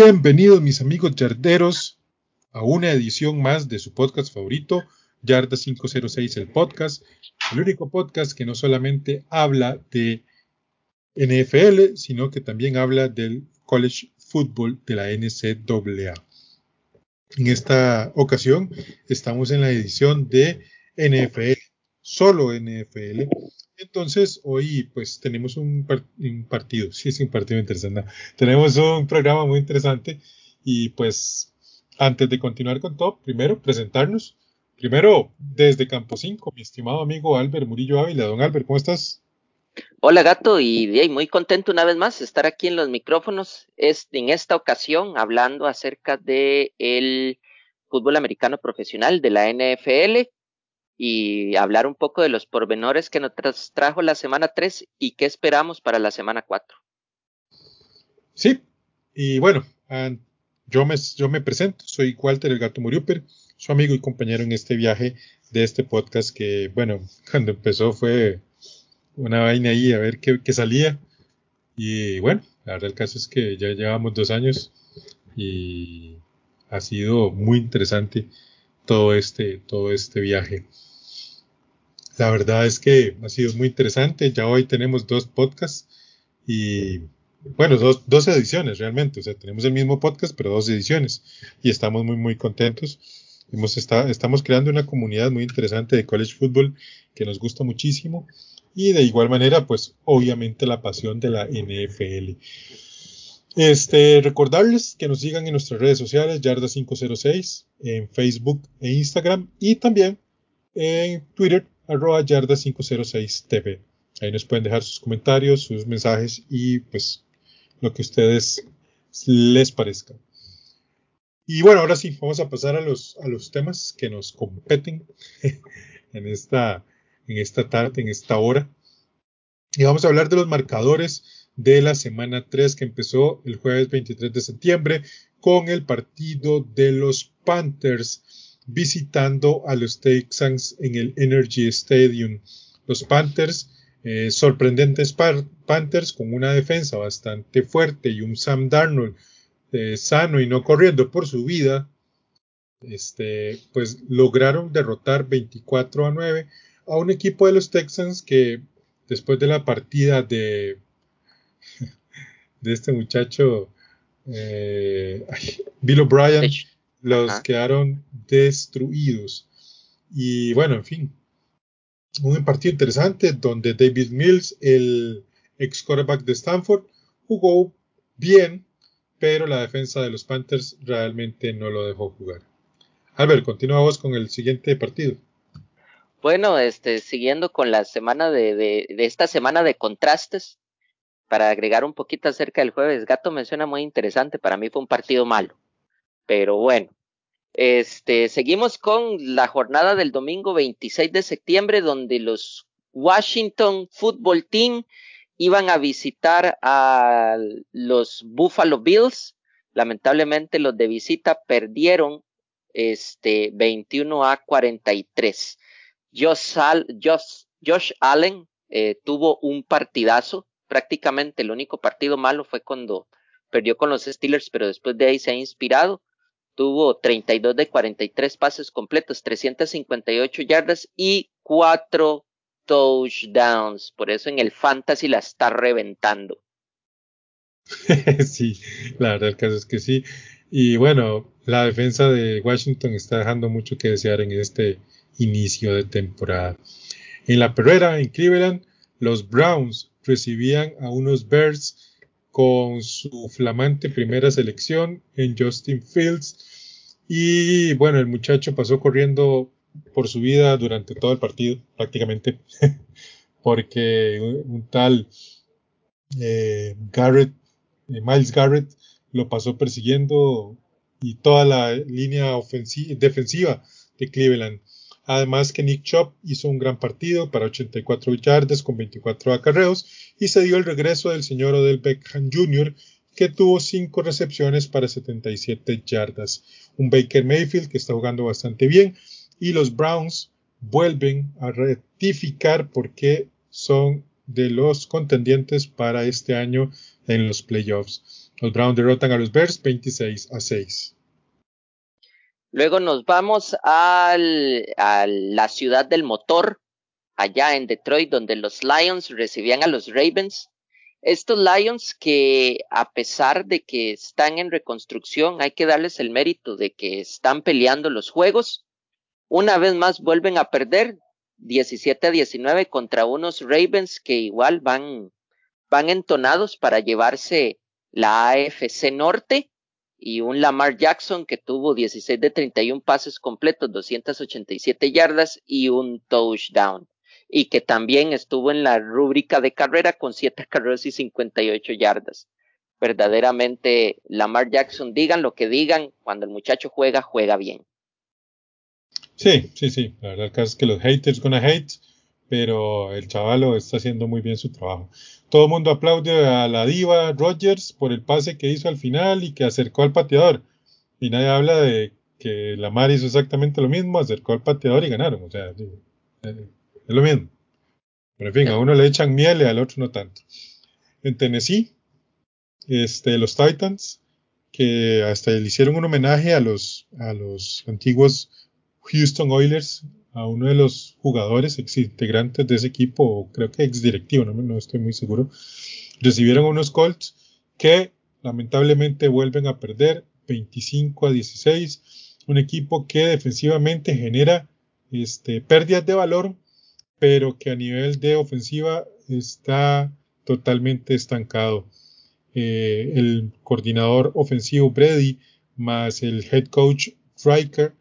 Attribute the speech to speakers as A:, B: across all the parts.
A: Bienvenidos mis amigos yarderos a una edición más de su podcast favorito, Yarda 506 el podcast, el único podcast que no solamente habla de NFL, sino que también habla del college football de la NCAA. En esta ocasión estamos en la edición de NFL, solo NFL, entonces, hoy pues tenemos un, partido, sí es un partido interesante. Tenemos un programa muy interesante y pues antes de continuar con todo, primero presentarnos. Primero, desde Campo 5, mi estimado amigo Albert Murillo Ávila. Don Albert, ¿cómo estás?
B: Hola gato y muy contento una vez más de estar aquí en los micrófonos. en esta ocasión hablando acerca del el fútbol americano profesional de la NFL y hablar un poco de los pormenores que nos trajo la semana 3 y qué esperamos para la semana 4.
A: Sí, y bueno, yo me, yo me presento, soy Walter el Gato Muriuper, su amigo y compañero en este viaje de este podcast que, bueno, cuando empezó fue una vaina ahí a ver qué, salía. Y bueno, la verdad el caso es que ya llevamos dos años y ha sido muy interesante todo este, todo este viaje. La verdad es que ha sido muy interesante. Ya hoy tenemos dos podcasts y, bueno, dos, dos ediciones realmente. O sea, tenemos el mismo podcast, pero dos ediciones. Y estamos muy, muy contentos. Hemos estamos creando una comunidad muy interesante de college football que nos gusta muchísimo. Y de igual manera, pues obviamente la pasión de la NFL. Este, recordarles que nos sigan en nuestras redes sociales, Yarda506, en Facebook e Instagram y también en Twitter arroba yarda506tv. Ahí nos pueden dejar sus comentarios, sus mensajes y pues lo que a ustedes les parezca. Y bueno, ahora sí, vamos a pasar a los, a los temas que nos competen en esta, en esta tarde, en esta hora. Y vamos a hablar de los marcadores de la semana 3 que empezó el jueves 23 de septiembre con el partido de los Panthers visitando a los Texans en el Energy Stadium. Los Panthers, eh, sorprendentes Panthers con una defensa bastante fuerte y un Sam Darnold eh, sano y no corriendo por su vida, este, pues lograron derrotar 24 a 9 a un equipo de los Texans que después de la partida de, este muchacho eh, Bill O'Brien, los quedaron destruidos. Y bueno, en fin, un partido interesante donde David Mills, el ex quarterback de Stanford, jugó bien, pero la defensa de los Panthers realmente no lo dejó jugar. Albert, continuamos con el siguiente partido.
B: Bueno, este, siguiendo con la semana de, de, de, esta semana de contrastes, para agregar un poquito acerca del jueves, Gato menciona muy interesante, para mí fue un partido malo, pero bueno, este, seguimos con la jornada del domingo 26 de septiembre, donde los Washington Football Team iban a visitar a los Buffalo Bills. Lamentablemente los de visita perdieron este 21 a 43. Josh, Allen eh, tuvo un partidazo. Prácticamente el único partido malo fue cuando perdió con los Steelers, pero después de ahí se ha inspirado tuvo 32 de 43 pases completos, 358 yardas y 4 touchdowns. Por eso en el fantasy la está reventando.
A: sí, la verdad el caso es que sí. Y bueno, la defensa de Washington está dejando mucho que desear en este inicio de temporada. En la perrera, en Cleveland, los Browns recibían a unos Bears con su flamante primera selección en Justin Fields y bueno, el muchacho pasó corriendo por su vida durante todo el partido, prácticamente, porque un, tal eh, Garrett, eh, Miles Garrett, lo pasó persiguiendo y toda la línea defensiva de Cleveland. Además que Nick Chop hizo un gran partido para 84 yardas con 24 acarreos y se dio el regreso del señor Odell Beckham Jr., que tuvo 5 recepciones para 77 yardas. Un Baker Mayfield que está jugando bastante bien y los Browns vuelven a rectificar por qué son de los contendientes para este año en los playoffs. Los Browns derrotan a los Bears 26 a 6.
B: Luego nos vamos a la ciudad del motor, allá en Detroit, donde los Lions recibían a los Ravens. Estos Lions que a pesar de que están en reconstrucción, hay que darles el mérito de que están peleando los juegos. Una vez más vuelven a perder 17 a 19 contra unos Ravens que igual van, van entonados para llevarse la AFC Norte y un Lamar Jackson que tuvo 16 de 31 pases completos, 287 yardas y un touchdown. Y que también estuvo en la rúbrica de carrera con 7 carreras y 58 yardas. Verdaderamente, Lamar Jackson, digan lo que digan, cuando el muchacho juega, juega bien.
A: Sí, sí, sí. La verdad es que los haters gonna hate, pero el chavalo está haciendo muy bien su trabajo. Todo el mundo aplaude a la diva Rogers por el pase que hizo al final y que acercó al pateador. Y nadie habla de que la Lamar hizo exactamente lo mismo, acercó al pateador y ganaron. O sea, eh, es lo mismo. Pero en fin, a uno le echan miel y al otro no tanto. En Tennessee, este, los Titans, que hasta le hicieron un homenaje a los, a los antiguos Houston Oilers a uno de los jugadores ex integrantes de ese equipo, creo que ex directivo, no, no estoy muy seguro, recibieron unos Colts que lamentablemente vuelven a perder 25 a 16, un equipo que defensivamente genera este, pérdidas de valor, pero que a nivel de ofensiva está totalmente estancado. Eh, el coordinador ofensivo Brady más el head coach Riker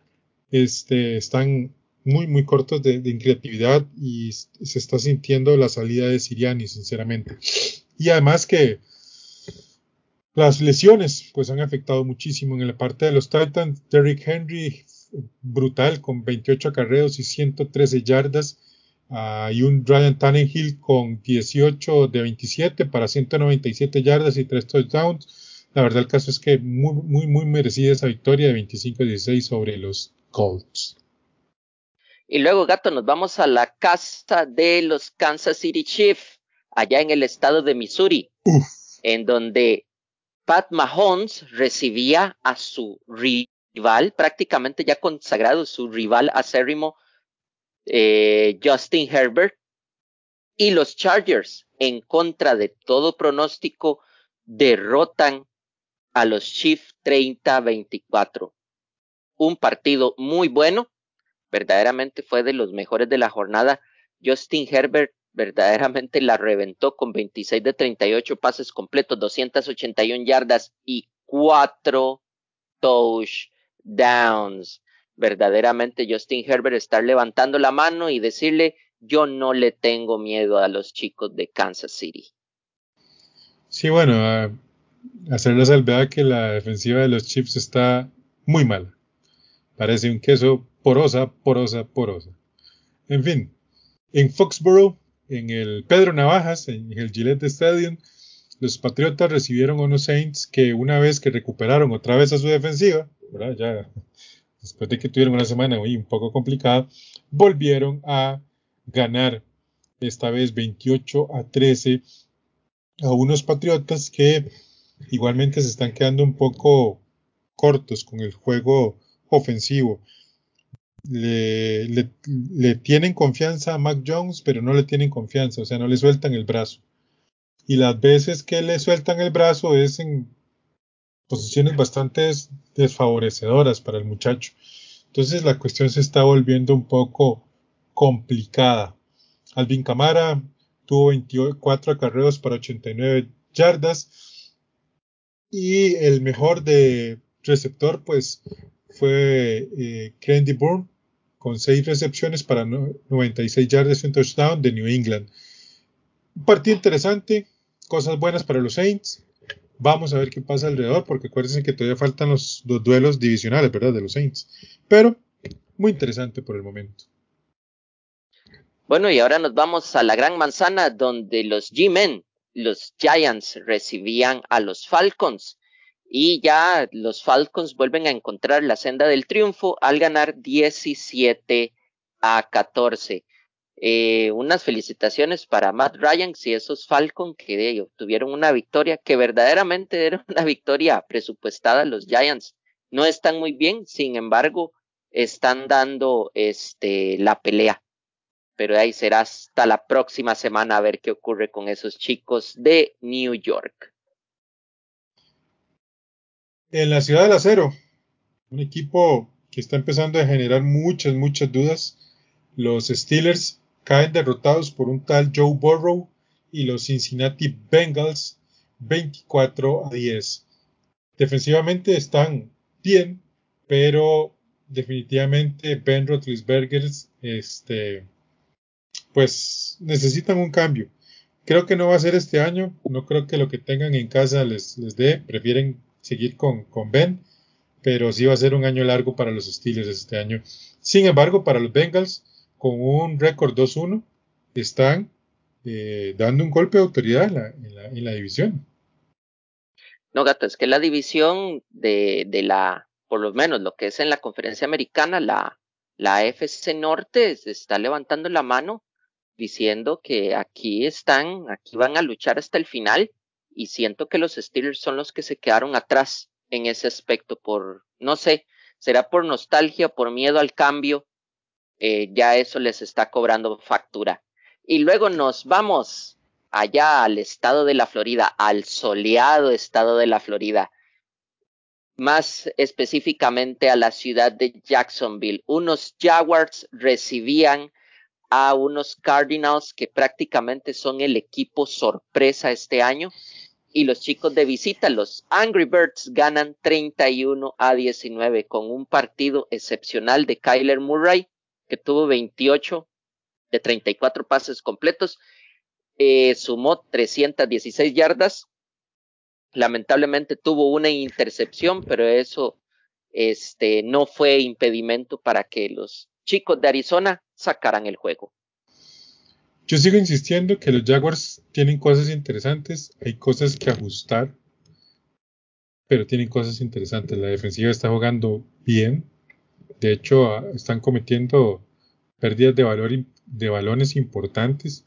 A: este, están muy, muy cortos de, creatividad y se está sintiendo la salida de Siriani, sinceramente. Y además que las lesiones pues han afectado muchísimo en la parte de los Titans. Derrick Henry, brutal, con 28 acarreos y 113 yardas. Uh, y un Ryan Tannenhill con 18 de 27 para 197 yardas y 3 touchdowns. La verdad el caso es que muy, muy, muy merecida esa victoria de 25-16 sobre los Colts.
B: Y luego, gato, nos vamos a la casa de los Kansas City Chiefs, allá en el estado de Missouri, en donde Pat Mahomes recibía a su rival, prácticamente ya consagrado, su rival acérrimo, eh, Justin Herbert, y los Chargers, en contra de todo pronóstico, derrotan a los Chiefs 30-24 un partido muy bueno, verdaderamente fue de los mejores de la jornada. Justin Herbert verdaderamente la reventó con 26 de 38 pases completos, 281 yardas y 4 touchdowns. Verdaderamente Justin Herbert estar levantando la mano y decirle, yo no le tengo miedo a los chicos de Kansas City.
A: Sí, bueno, hacer la salvedad que la defensiva de los Chiefs está muy mal. Parece un queso porosa, porosa, porosa. En fin, en Foxborough, en el Pedro Navajas, en el Gillette Stadium, los Patriotas recibieron a unos Saints que una vez que recuperaron otra vez a su defensiva, ya después de que tuvieron una semana muy un poco complicada, volvieron a ganar esta vez 28 a 13 a unos Patriotas que igualmente se están quedando un poco cortos con el juego ofensivo. Le, le, tienen confianza a Mac Jones, pero no le tienen confianza, o sea, no le sueltan el brazo. Y las veces que le sueltan el brazo es en posiciones bastante desfavorecedoras para el muchacho. Entonces la cuestión se está volviendo un poco complicada. Alvin Camara tuvo 24 acarreos para 89 yardas. Y el mejor de receptor, pues fue eh, Candy Bourne con seis recepciones para 96 yardas y un touchdown de New England. Un partido interesante, cosas buenas para los Saints, Vamos a ver qué pasa alrededor, porque acuérdense que todavía faltan los, los duelos divisionales, ¿verdad? De los Saints. Pero muy interesante por el momento.
B: Bueno, y ahora nos vamos a la Gran Manzana, donde los G-Men, los Giants, recibían a los Falcons. Y ya los Falcons vuelven a encontrar la senda del triunfo al ganar 17 a 14. Eh, unas felicitaciones para Matt Ryan y esos Falcons que obtuvieron una victoria que verdaderamente era una victoria presupuestada. Los Giants no están muy bien, sin embargo, están dando este, la pelea. Pero ahí será hasta la próxima semana a ver qué ocurre con esos chicos de New York.
A: En la ciudad del acero, un equipo que está empezando a generar muchas, muchas dudas. Los Steelers caen derrotados por un tal Joe Burrow y los Cincinnati Bengals 24 a 10. Defensivamente están bien, pero definitivamente Ben Roethlisberger este, pues necesitan un cambio. Creo que no va a ser este año, no creo que lo que tengan en casa les, les dé, prefieren seguir con, con Ben, pero sí va a ser un año largo para los Steelers este año. Sin embargo, para los Bengals, con un récord 2-1, están eh, dando un golpe de autoridad en la, en la, en la división.
B: No, gato, es que la división de, de, la, por lo menos lo que es en la conferencia americana, la, la FC Norte se está levantando la mano diciendo que aquí están, aquí van a luchar hasta el final y siento que los Steelers son los que se quedaron atrás en ese aspecto por, no sé, será por nostalgia, por miedo al cambio, eh, ya eso les está cobrando factura. Y luego nos vamos allá al estado de la Florida, al soleado estado de la Florida, más específicamente a la ciudad de Jacksonville. Unos Jaguars recibían a unos Cardinals que prácticamente son el equipo sorpresa este año. Y los chicos de visita, los Angry Birds, ganan 31 a 19 con un partido excepcional de Kyler Murray, que tuvo 28 de 34 pases completos, eh, sumó 316 yardas. Lamentablemente tuvo una intercepción, pero eso este, no fue impedimento para que los chicos de Arizona sacaran el juego.
A: Yo sigo insistiendo que los Jaguars tienen cosas interesantes, hay cosas que ajustar, pero tienen cosas interesantes. La defensiva está jugando bien, de hecho están cometiendo pérdidas de, valor, de balones importantes.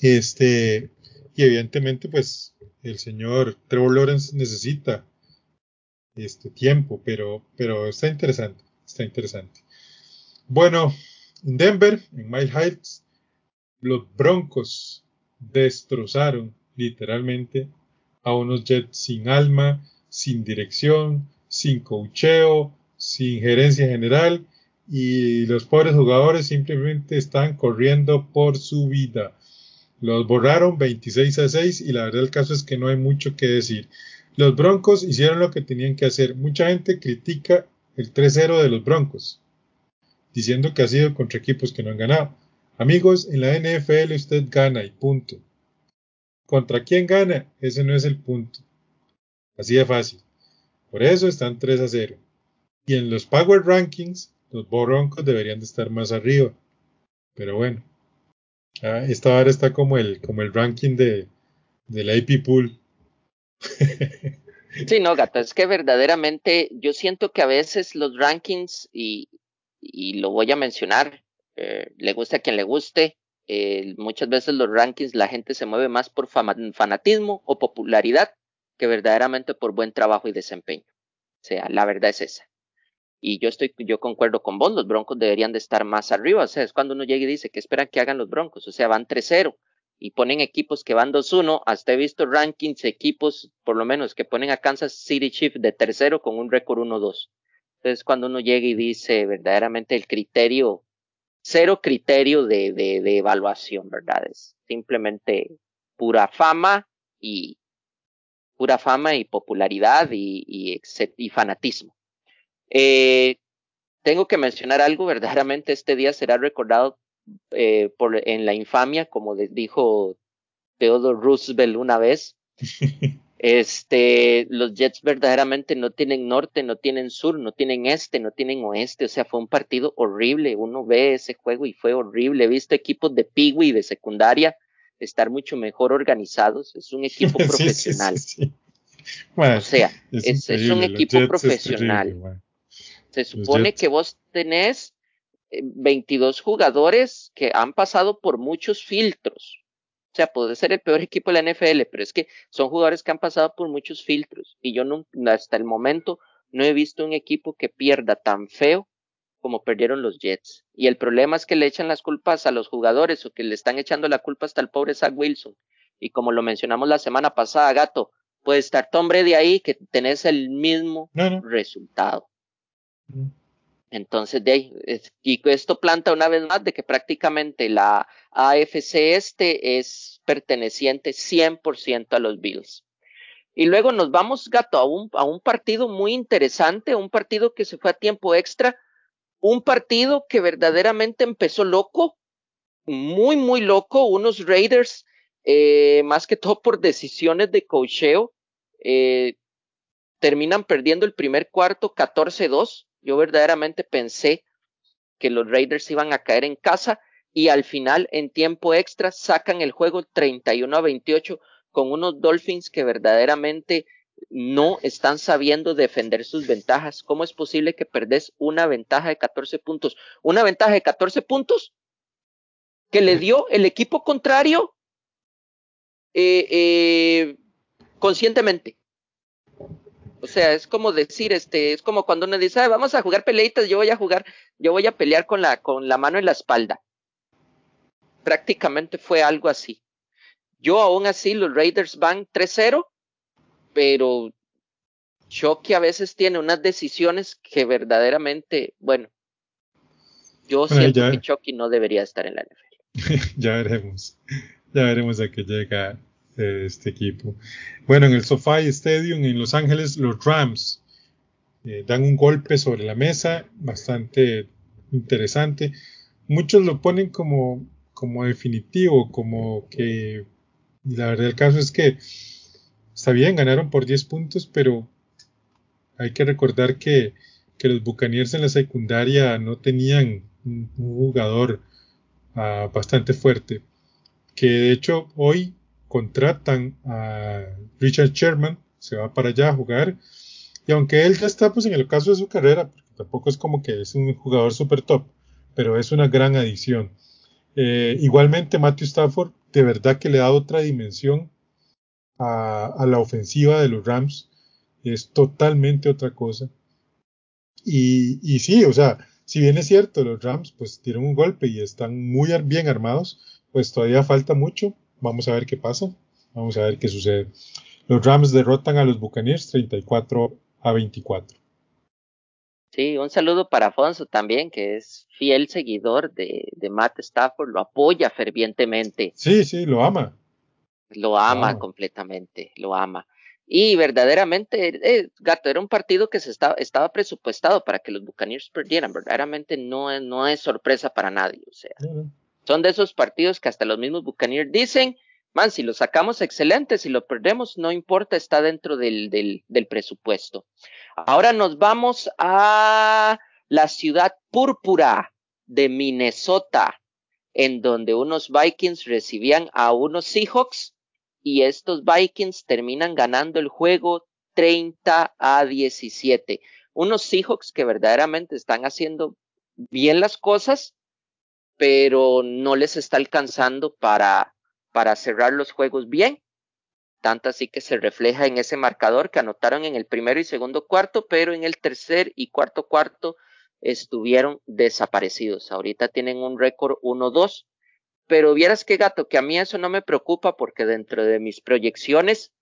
A: Este, y evidentemente, pues el señor Trevor Lawrence necesita este tiempo, pero, pero está interesante, está interesante. Bueno, en Denver, en Mile Heights, los Broncos destrozaron literalmente a unos Jets sin alma, sin dirección, sin cocheo, sin gerencia general y los pobres jugadores simplemente están corriendo por su vida. Los borraron 26 a 6 y la verdad el caso es que no hay mucho que decir. Los Broncos hicieron lo que tenían que hacer. Mucha gente critica el 3-0 de los Broncos diciendo que ha sido contra equipos que no han ganado. Amigos, en la NFL usted gana y punto. ¿Contra quién gana? Ese no es el punto. Así de fácil. Por eso están 3 a 0. Y en los Power Rankings, los Broncos deberían de estar más arriba. Pero bueno, ah, esta hora está como el, como el ranking de, la AP Pool.
B: sí, no, gato, es que verdaderamente yo siento que a veces los rankings, y, y lo voy a mencionar, eh, le guste a quien le guste, eh, muchas veces los rankings la gente se mueve más por fanatismo o popularidad que verdaderamente por buen trabajo y desempeño. O sea, la verdad es esa. Y yo estoy, yo concuerdo con vos, los Broncos deberían de estar más arriba. O sea, es cuando uno llega y dice que esperan que hagan los Broncos. O sea, van 3-0 y ponen equipos que van 2-1. Hasta he visto rankings, equipos, por lo menos, que ponen a Kansas City Chiefs de tercero con un récord 1-2. Entonces, cuando uno llega y dice verdaderamente el criterio, cero criterio de, de, de evaluación, ¿verdad? Es simplemente pura fama y pura fama y popularidad y, y, y fanatismo. Eh, tengo que mencionar algo, verdaderamente este día será recordado eh, por, en la infamia, como dijo Theodore Roosevelt una vez. Este, los Jets verdaderamente no tienen norte, no tienen sur, no tienen este, no tienen oeste, o sea, fue un partido horrible. Uno ve ese juego y fue horrible. He visto equipos de y de secundaria estar mucho mejor organizados. Es un equipo profesional. o sea, es, un equipo profesional. Se supone que vos tenés 22 eh, jugadores que han pasado por muchos filtros. O sea, puede ser el peor equipo de la NFL, pero es que son jugadores que han pasado por muchos filtros. Y yo no, hasta el momento no he visto un equipo que pierda tan feo como perdieron los Jets. Y el problema es que le echan las culpas a los jugadores o que le están echando la culpa hasta el pobre Zach Wilson. Y como lo mencionamos la semana pasada, gato, puede estar Tom Brady ahí que tenés el mismo resultado. Entonces, de ahí, y esto planta una vez más de que prácticamente la AFC este es perteneciente 100% a los Bills. Y luego nos vamos, gato, a un, a un partido muy interesante, un partido que se fue a tiempo extra, un partido que verdaderamente empezó loco, muy, muy loco, unos Raiders, eh, más que todo por decisiones de cocheo, eh, terminan perdiendo el primer cuarto 14-2 yo verdaderamente pensé que los Raiders iban a caer en casa y al final en tiempo extra sacan el juego 31 a 28 con unos Dolphins que verdaderamente no están sabiendo defender sus ventajas. ¿Cómo es posible que perdés una ventaja de 14 puntos? Una ventaja de 14 puntos que le dio el equipo contrario eh, eh, conscientemente. O sea, es como decir, este, es como cuando uno dice, vamos a jugar peleitas, yo voy a jugar, yo voy a pelear con la, con la mano en la espalda. Prácticamente fue algo así. Yo aún así, los Raiders van 3-0, pero Chucky a veces tiene unas decisiones que verdaderamente, bueno, yo siento que Chucky no debería estar en la NFL.
A: ya veremos, ya veremos a qué llega este equipo. Bueno, en el SoFi Stadium en Los Ángeles, los Rams eh, dan un golpe sobre la mesa, bastante interesante. Muchos lo ponen como, como definitivo, como que la verdad del caso es que está bien, ganaron por 10 puntos, pero hay que recordar que, que los Buccaneers en la secundaria no tenían un, jugador ah, bastante fuerte. Que de hecho hoy contratan a Richard Sherman, se va para allá a jugar. Y aunque él ya está pues en el caso de su carrera, porque tampoco es como que es un jugador super top, pero es una gran adición. Eh, igualmente Matthew Stafford de verdad que le da otra dimensión a, la ofensiva de los Rams. Es totalmente otra cosa. Y, y sí, o sea, si bien es cierto, los Rams pues tienen un golpe y están muy bien armados, pues todavía falta mucho Vamos a ver qué pasa. Vamos a ver qué sucede. Los Rams derrotan a los Buccaneers 34 a 24.
B: Sí, un saludo para Afonso también, que es fiel seguidor de, Matt Stafford, lo apoya fervientemente.
A: Sí, sí, lo ama.
B: Lo ama completamente, lo ama. Y verdaderamente, eh, Gato, era un partido que se estaba, estaba presupuestado para que los Buccaneers perdieran. Verdaderamente no, no es sorpresa para nadie. O sea, son de esos partidos que hasta los mismos Buccaneers dicen, man, si lo sacamos excelente, si lo perdemos, no importa, está dentro del, del, del presupuesto. Ahora nos vamos a la ciudad púrpura de Minnesota, en donde unos Vikings recibían a unos Seahawks y estos Vikings terminan ganando el juego 30 a 17. Unos Seahawks que verdaderamente están haciendo bien las cosas, pero no les está alcanzando para, para cerrar los juegos bien. Tanto así que se refleja en ese marcador que anotaron en el primero y segundo cuarto, pero en el tercer y cuarto cuarto estuvieron desaparecidos. Ahorita tienen un récord 1-2, pero vieras qué gato, que a mí eso no me preocupa porque dentro de mis proyecciones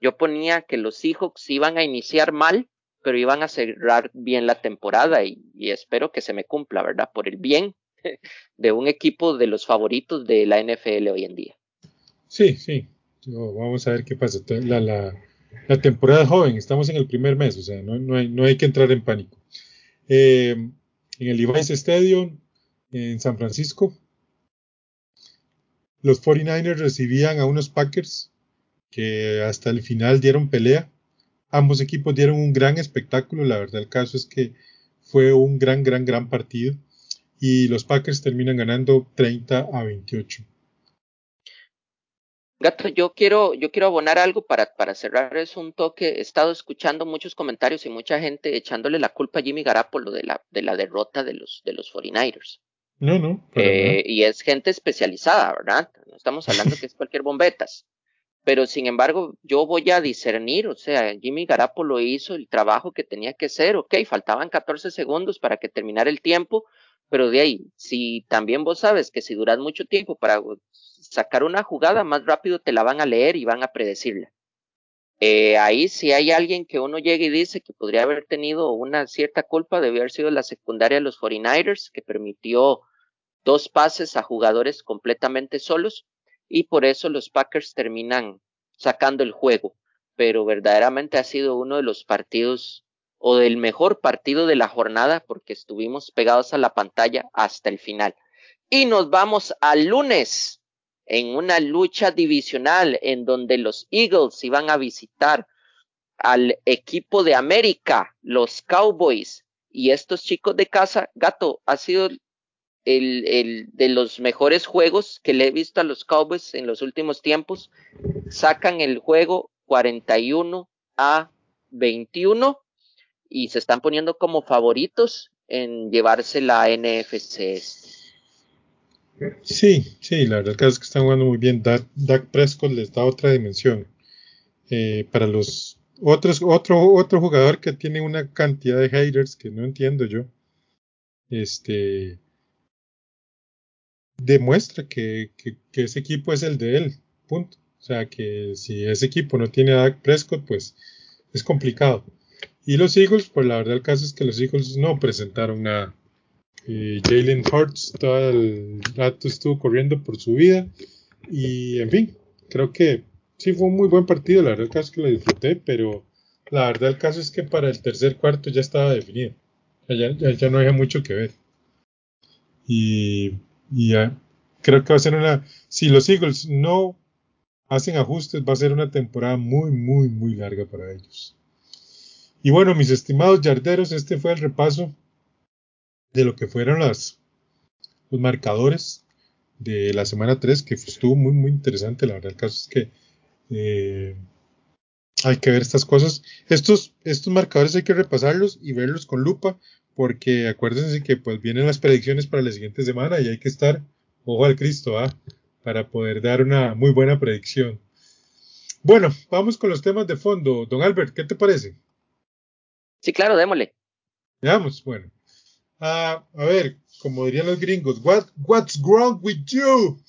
B: yo ponía que los Seahawks iban a iniciar mal, pero iban a cerrar bien la temporada y, y espero que se me cumpla, ¿verdad? Por el bien de un equipo de los favoritos de la NFL hoy en día.
A: Sí, sí. vamos a ver qué pasa. La, la, temporada joven, estamos en el primer mes, o sea, no, no, hay, no hay, que entrar en pánico. Eh, en el Levi's Stadium, en San Francisco, los 49ers recibían a unos Packers que hasta el final dieron pelea. Ambos equipos dieron un gran espectáculo. La verdad, el caso es que fue un gran, gran, gran partido. Y los Packers terminan ganando 30 a 28.
B: Gato, yo quiero, yo quiero abonar algo para, para cerrar es un toque. He estado escuchando muchos comentarios y mucha gente echándole la culpa a Jimmy Garapolo de la, de la derrota de los, de los 49ers.
A: No, no.
B: Eh, y es gente especializada, ¿verdad? No estamos hablando que es cualquier bombetas. Pero sin embargo, yo voy a discernir, o sea, Jimmy Garapolo hizo el trabajo que tenía que hacer, ok, faltaban 14 segundos para que terminara el tiempo, pero de ahí, si también vos sabes que si duras mucho tiempo para sacar una jugada, más rápido te la van a leer y van a predecirla. Eh, ahí si hay alguien que uno llega y dice que podría haber tenido una cierta culpa, debió haber sido la secundaria de los 49ers, que permitió dos pases a jugadores completamente solos y por eso los Packers terminan sacando el juego. Pero verdaderamente ha sido uno de los partidos o del mejor partido de la jornada porque estuvimos pegados a la pantalla hasta el final. Y nos vamos al lunes en una lucha divisional en donde los Eagles iban a visitar al equipo de América, los Cowboys, y estos chicos de casa, Gato, ha sido el, el, de los mejores juegos que le he visto a los Cowboys en los últimos tiempos. Sacan el juego 41 a 21 y se están poniendo como favoritos en llevarse la NFC.
A: Sí, sí, la verdad es que están jugando muy bien. Dak, Prescott les da otra dimensión. Eh, para los otros, otro, otro jugador que tiene una cantidad de haters que no entiendo yo, este, demuestra que, que, ese equipo es el de él, punto. O sea, que si ese equipo no tiene a Dak Prescott, pues es complicado. Y los Eagles, pues la verdad el caso es que los Eagles no presentaron nada. Jalen Hurts todo el rato estuvo corriendo por su vida. Y en fin, creo que sí fue un muy buen partido. La verdad el caso es que lo disfruté, pero la verdad el caso es que para el tercer cuarto ya estaba definido. Ya, ya, no había mucho que ver. Y, y ya, creo que va a ser una... Si los Eagles no hacen ajustes, va a ser una temporada muy, muy, muy larga para ellos. Y bueno, mis estimados yarderos, este fue el repaso de lo que fueron los marcadores de la semana 3, que estuvo muy, muy interesante. La verdad, el caso es que eh, hay que ver estas cosas. Estos, estos marcadores hay que repasarlos y verlos con lupa, porque acuérdense que pues vienen las predicciones para la siguiente semana y hay que estar ojo al Cristo, ¿ah? para poder dar una muy buena predicción. Bueno, vamos con los temas de fondo. Don Albert, ¿qué te parece?
B: Sí, claro, démosle.
A: Veamos, bueno. Ah, a ver, como dirían los gringos, What, what's wrong with you?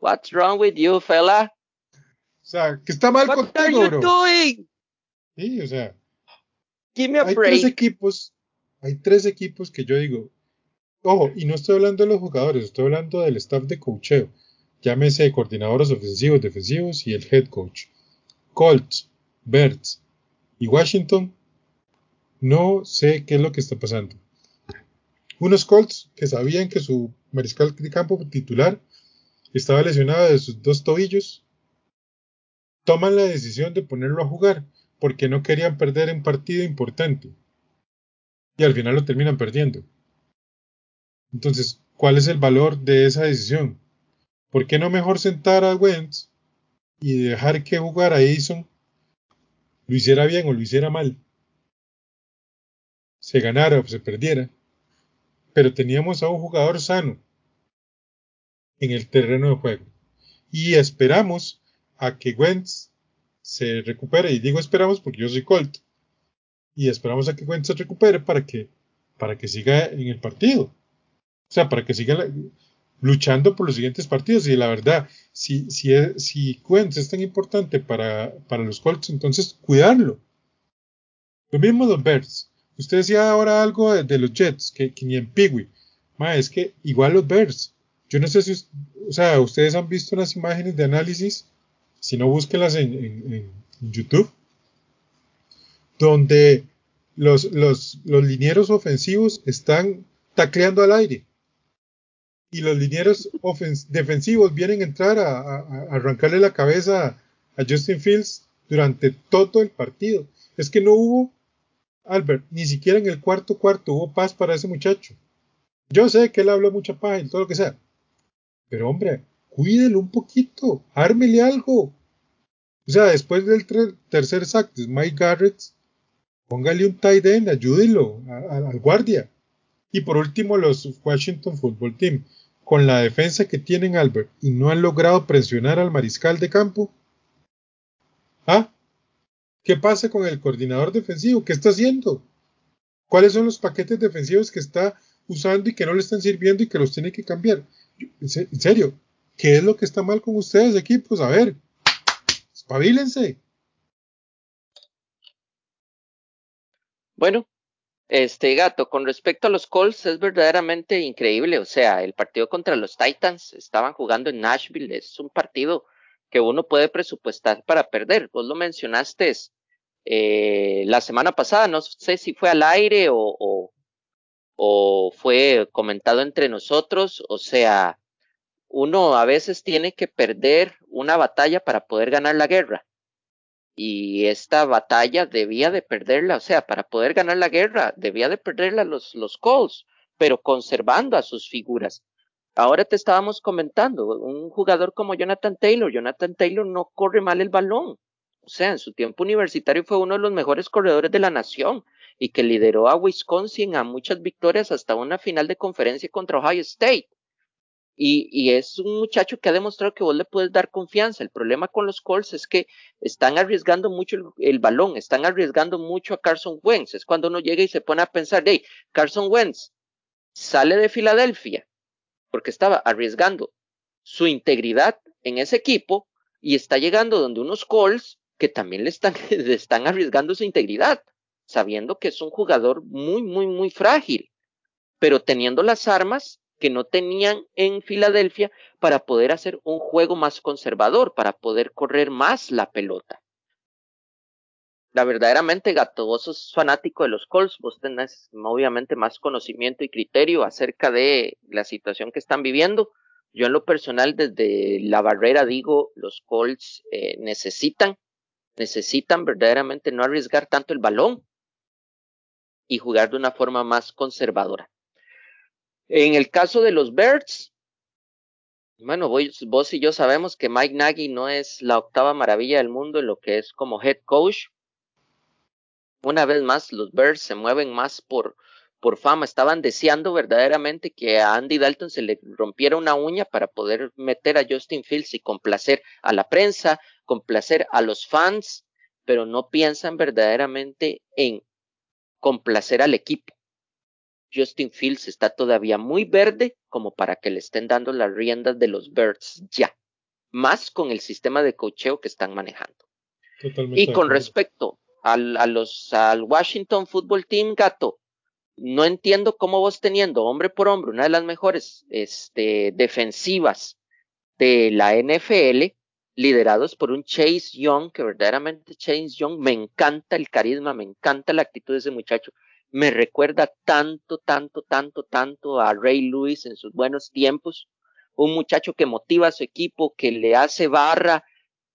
B: What's wrong with you, fella?
A: O sea, ¿qué está mal
B: What
A: contigo,
B: are you
A: bro?
B: doing?
A: Sí, o sea,
B: Give me a
A: hay
B: break.
A: tres equipos, hay tres equipos que yo digo, ojo, y no estoy hablando de los jugadores, estoy hablando del staff de coacheo, llámese coordinadores ofensivos, defensivos y el head coach. Colts, Birds y Washington, no sé qué es lo que está pasando. Unos Colts que sabían que su mariscal de campo titular estaba lesionado de sus dos tobillos, toman la decisión de ponerlo a jugar porque no querían perder un partido importante. Y al final lo terminan perdiendo. Entonces, ¿cuál es el valor de esa decisión? ¿Por qué no mejor sentar a Wentz y dejar que jugara a Eason lo hiciera bien o lo hiciera mal? Se ganara o se perdiera pero teníamos a un jugador sano en el terreno de juego. Y esperamos a que Wentz se recupere. Y digo esperamos porque yo soy Colt. Y esperamos a que Wentz se recupere para que, para que siga en el partido. O sea, para que siga luchando por los siguientes partidos. Y la verdad, si, si, si Wentz es tan importante para, para los Colts, entonces cuidarlo. Lo mismo los Bears. Usted decía ahora algo de, de los Jets, que, que, ni en Pigui. es que igual los Bears. Yo no sé si, o sea, ustedes han visto unas imágenes de análisis, si no, búsquenlas en, YouTube, donde los, los, los linieros ofensivos están tacleando al aire. Y los linieros defensivos vienen a entrar a arrancarle la cabeza a Justin Fields durante todo el partido. Es que no hubo, Albert, ni siquiera en el cuarto cuarto hubo paz para ese muchacho. Yo sé que él habló mucha paz y todo lo que sea. Pero hombre, cuídelo un poquito, ármele algo. O sea, después del tercer sack de Mike Garrett, póngale un tight end, ayúdelo al guardia. Y por último, los Washington Football Team, con la defensa que tienen Albert y no han logrado presionar al mariscal de campo. ¿Ah? ¿Qué pasa con el coordinador defensivo? ¿Qué está haciendo? ¿Cuáles son los paquetes defensivos que está usando y que no le están sirviendo y que los tiene que cambiar? En serio, ¿qué es lo que está mal con ustedes, equipos? A ver, espabilense.
B: Bueno, este gato, con respecto a los Colts, es verdaderamente increíble. O sea, el partido contra los Titans estaban jugando en Nashville. Es un partido que uno puede presupuestar para perder. Vos lo mencionaste eh, la semana pasada, no sé si fue al aire o, fue comentado entre nosotros. O sea, uno a veces tiene que perder una batalla para poder ganar la guerra. Y esta batalla debía de perderla, o sea, para poder ganar la guerra, debía de perderla los, los Colts, pero conservando a sus figuras. Ahora te estábamos comentando, un jugador como Jonathan Taylor, Jonathan Taylor no corre mal el balón. O sea, en su tiempo universitario fue uno de los mejores corredores de la nación y que lideró a Wisconsin a muchas victorias hasta una final de conferencia contra Ohio State. Y, es un muchacho que ha demostrado que vos le puedes dar confianza. El problema con los Colts es que están arriesgando mucho el, el, balón, están arriesgando mucho a Carson Wentz. Es cuando uno llega y se pone a pensar, hey, Carson Wentz sale de Filadelfia porque estaba arriesgando su integridad en ese equipo y está llegando donde unos Colts que también le están, le están arriesgando su integridad, sabiendo que es un jugador muy, muy, muy frágil, pero teniendo las armas que no tenían en Filadelfia para poder hacer un juego más conservador, para poder correr más la pelota. La verdaderamente gato, vos sos fanático de los Colts, vos tenés obviamente más conocimiento y criterio acerca de la situación que están viviendo. Yo en lo personal desde la barrera digo, los Colts eh, necesitan, necesitan verdaderamente no arriesgar tanto el balón y jugar de una forma más conservadora. En el caso de los Birds, bueno, vos, vos y yo sabemos que Mike Nagy no es la octava maravilla del mundo en lo que es como head coach, una vez más los Bears se mueven más por, por fama. Estaban deseando verdaderamente que a Andy Dalton se le rompiera una uña para poder meter a Justin Fields y complacer a la prensa, complacer a los fans, pero no piensan verdaderamente en complacer al equipo. Justin Fields está todavía muy verde como para que le estén dando las riendas de los Birds ya, más con el sistema de cocheo que están manejando. Totalmente y con respecto al, a los, al Washington Football Team, gato. No entiendo cómo vos teniendo hombre por hombre una de las mejores este, defensivas de la NFL, liderados por un Chase Young, que verdaderamente Chase Young me encanta el carisma, me encanta la actitud de ese muchacho. Me recuerda tanto, tanto, tanto, tanto a Ray Lewis en sus buenos tiempos. Un muchacho que motiva a su equipo, que le hace barra,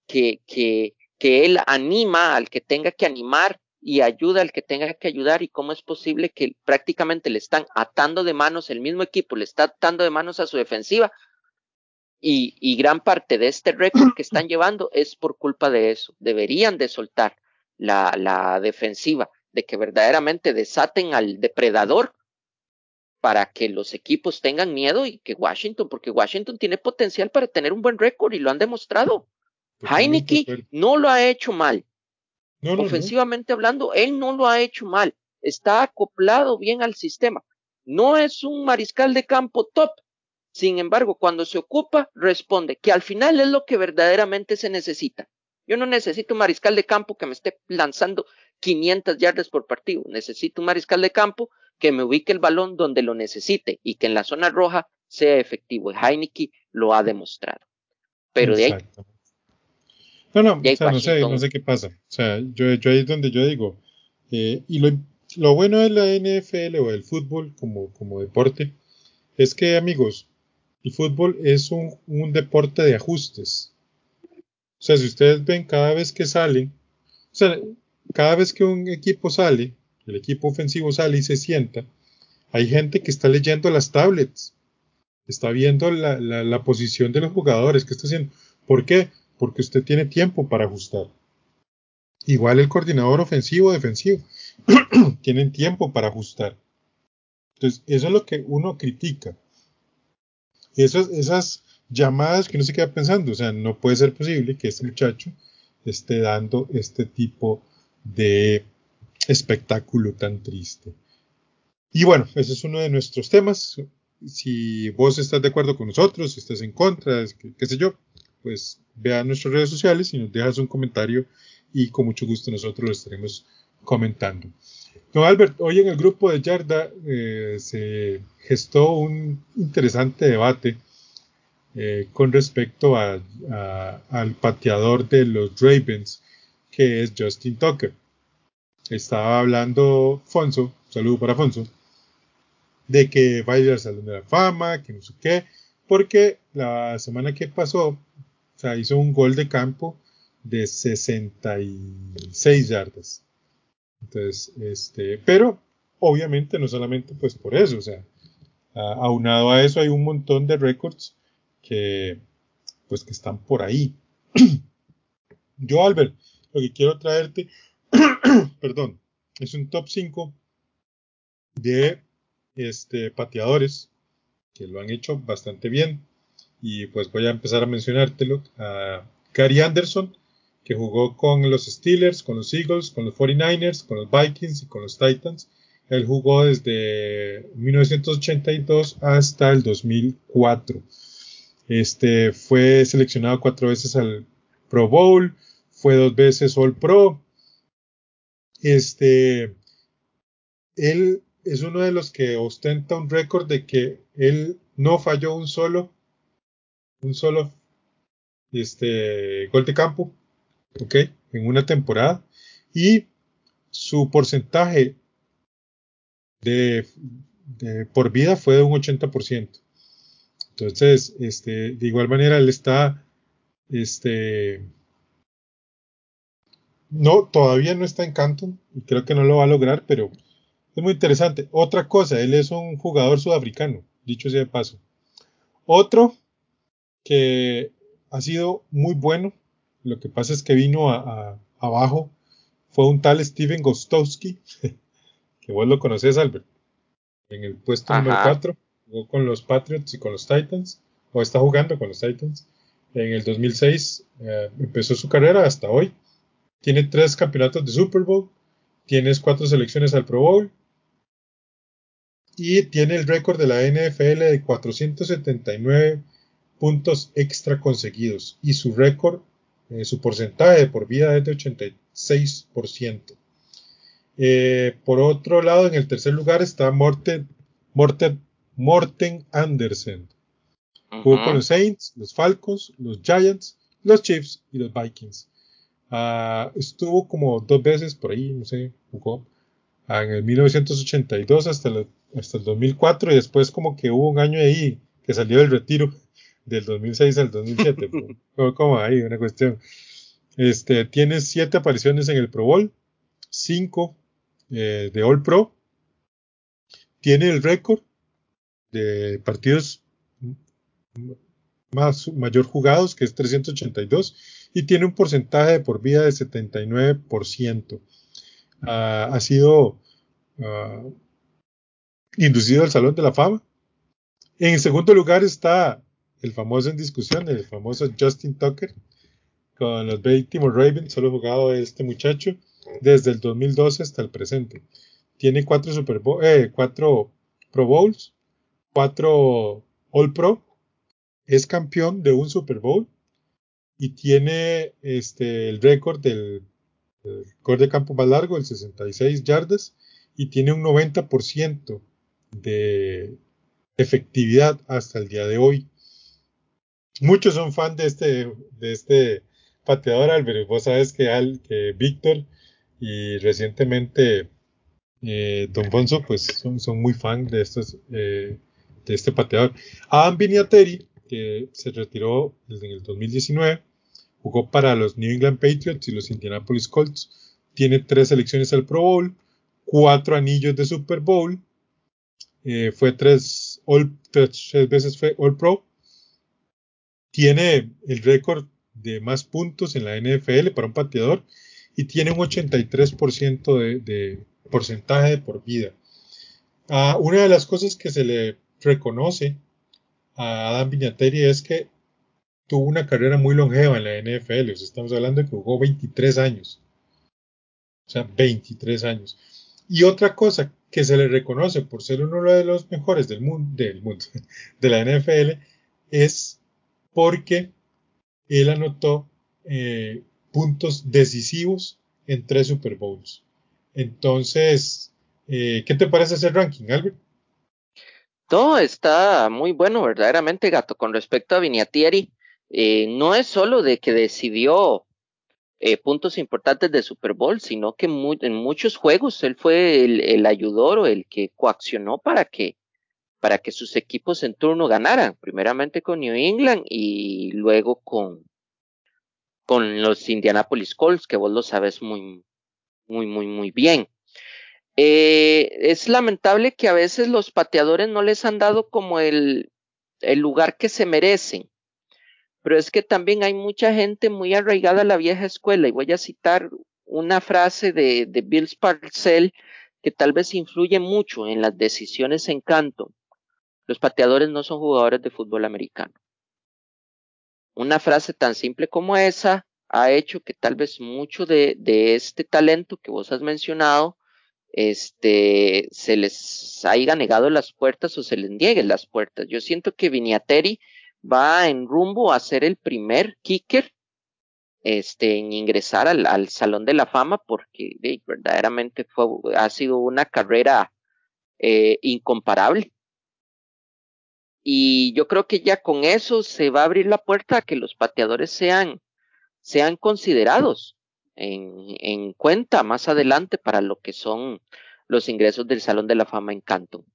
B: que, que, que él anima al que tenga que animar y ayuda al que tenga que ayudar y cómo es posible que prácticamente le están atando de manos, el mismo equipo le está atando de manos a su defensiva y, y gran parte de este récord que están llevando es por culpa de eso. Deberían de soltar la, la defensiva, de que verdaderamente desaten al depredador para que los equipos tengan miedo y que Washington, porque Washington tiene potencial para tener un buen récord y lo han demostrado. Heineke no lo ha hecho mal. Ofensivamente hablando, él no lo ha hecho mal. Está acoplado bien al sistema. No es un mariscal de campo top. Sin embargo, cuando se ocupa, responde, que al final es lo que verdaderamente se necesita. Yo no necesito un mariscal de campo que me esté lanzando 500 yardas por partido. Necesito un mariscal de campo que me ubique el balón donde lo necesite y que en la zona roja sea efectivo. Heineke lo ha demostrado. Pero de ahí
A: no, no, o sea, no sé, no sé qué pasa. O sea, yo, yo ahí es donde yo digo, eh, y lo, lo, bueno de la NFL o del fútbol como, como deporte es que, amigos, el fútbol es un, un deporte de ajustes. O sea, si ustedes ven cada vez que salen, o sea, cada vez que un equipo sale, el equipo ofensivo sale y se sienta, hay gente que está leyendo las tablets, está viendo la, la posición de los jugadores, ¿qué está haciendo? ¿Por qué? Porque usted tiene tiempo para ajustar. Igual el coordinador ofensivo defensivo tienen tiempo para ajustar. Entonces, eso es lo que uno critica. Esas, esas llamadas que uno se queda pensando, o sea, no puede ser posible que este muchacho esté dando este tipo de espectáculo tan triste. Y bueno, ese es uno de nuestros temas. Si vos estás de acuerdo con nosotros, si estás en contra, qué sé yo, pues vea nuestras redes sociales y nos dejas un comentario y con mucho gusto nosotros lo estaremos comentando. Don Albert, hoy en el grupo de Yarda eh, se gestó un interesante debate eh, con respecto al pateador de los Ravens, que es Justin Tucker. Estaba hablando Fonso, saludo para Fonso, de que va a Salón de la Fama, que no sé qué, porque la semana que pasó, o sea, hizo un gol de campo de 66 yardas. Entonces, este, pero obviamente no solamente pues por eso, o sea, aunado a eso hay un montón de récords que pues que están por ahí. Yo, Albert, lo que quiero traerte, perdón, es un top 5 de este, pateadores que lo han hecho bastante bien. Y pues voy a empezar a mencionártelo. A Gary Anderson, que jugó con los Steelers, con los Eagles, con los 49ers, con los Vikings y con los Titans. Él jugó desde 1982 hasta el 2004. Este fue seleccionado cuatro veces al Pro Bowl, fue dos veces All Pro. Este, él es uno de los que ostenta un récord de que él no falló un solo, un solo, este, gol de campo ¿ok? En una temporada. Y su porcentaje de, por vida fue de un 80%. Entonces, este, de igual manera, él está, este, no, todavía no está en Canton y creo que no lo va a lograr, pero es muy interesante. Otra cosa, él es un jugador sudafricano, dicho sea de paso. Otro que ha sido muy bueno lo que pasa es que vino a, abajo. Fue un tal Steven Gostowski, que vos lo conoces, Albert. En el puesto número 4. Jugó con los Patriots y con los Titans. O está jugando con los Titans. En el 2006 eh, empezó su carrera hasta hoy. Tiene tres campeonatos de Super Bowl. Tiene cuatro selecciones al Pro Bowl. Y tiene el récord de la NFL de 479 puntos extra conseguidos. Y su récord eh, su porcentaje de por vida es de 86%. Eh, por otro lado, en el tercer lugar está Morten, Morten, Morten Andersen. Jugó con los Saints, los Falcons, los Giants, los Chiefs y los Vikings. Ah, estuvo como dos veces por ahí, no sé, jugó ah, en el 1982 hasta, hasta el 2004 y después como que hubo un año ahí que salió del retiro del 2006 al 2007. como ahí, una cuestión. Este, tiene siete apariciones en el Pro Bowl, cinco eh, de All Pro. Tiene el récord de partidos más mayor jugados, que es 382, y tiene un porcentaje de por vida de 79%. Ah, ha sido ah, inducido al Salón de la Fama. En el segundo lugar está el famoso en discusión, el famoso Justin Tucker, con los Baltimore Ravens, solo jugado este muchacho desde el 2012 hasta el presente. Tiene cuatro, Super eh, cuatro Pro Bowls, cuatro All Pro, es campeón de un Super Bowl y tiene este, el récord del, del de campo más largo, el 66 yardas, y tiene un 90% de efectividad hasta el día de hoy muchos son fan de este, de este pateador, Albert. Vos sabes que, Al, que Víctor y recientemente eh, Don Fonso, pues son, son, muy fan de, estos, eh, de este pateador. Adam Viniateri, que se retiró en el 2019, jugó para los New England Patriots y los Indianapolis Colts. Tiene tres selecciones al Pro Bowl, cuatro anillos de Super Bowl, eh, fue tres, all, tres, veces fue All Pro. Tiene el récord de más puntos en la NFL para un pateador y tiene un 83% de, de, porcentaje de por vida. Ah, una de las cosas que se le reconoce a Adam Vinatieri es que tuvo una carrera muy longeva en la NFL. estamos hablando de que jugó 23 años. O sea, 23 años. Y otra cosa que se le reconoce por ser uno de los mejores del mundo de la NFL, es porque él anotó eh, puntos decisivos en tres Super Bowls. Entonces, eh, ¿qué te parece ese ranking, Albert?
B: Todo está muy bueno, verdaderamente, Gato, con respecto a Viniatieri. Eh, no es solo de que decidió eh, puntos importantes de Super Bowl, sino que en muchos juegos él fue el, ayudor o el que coaccionó para que, para que sus equipos en turno ganaran, primeramente con New England y luego con, con los Indianapolis Colts, que vos lo sabes muy, muy, muy, muy bien. Eh, es lamentable que a veces los pateadores no les han dado como el, el lugar que se merecen, pero es que también hay mucha gente muy arraigada a la vieja escuela y voy a citar una frase de, de Bill Parcell que tal vez influye mucho en las decisiones en canto. Los pateadores no son jugadores de fútbol americano. Una frase tan simple como esa ha hecho que tal vez mucho de, este talento que vos has mencionado este, se les haya negado las puertas o se les niegue las puertas. Yo siento que Viniateri va en rumbo a ser el primer kicker este, en ingresar al, al Salón de la Fama porque verdaderamente fue, ha sido una carrera eh, incomparable. Y yo creo que ya con eso se va a abrir la puerta a que los pateadores sean, sean considerados en, cuenta más adelante para lo que son los ingresos del Salón de la Fama en Canton.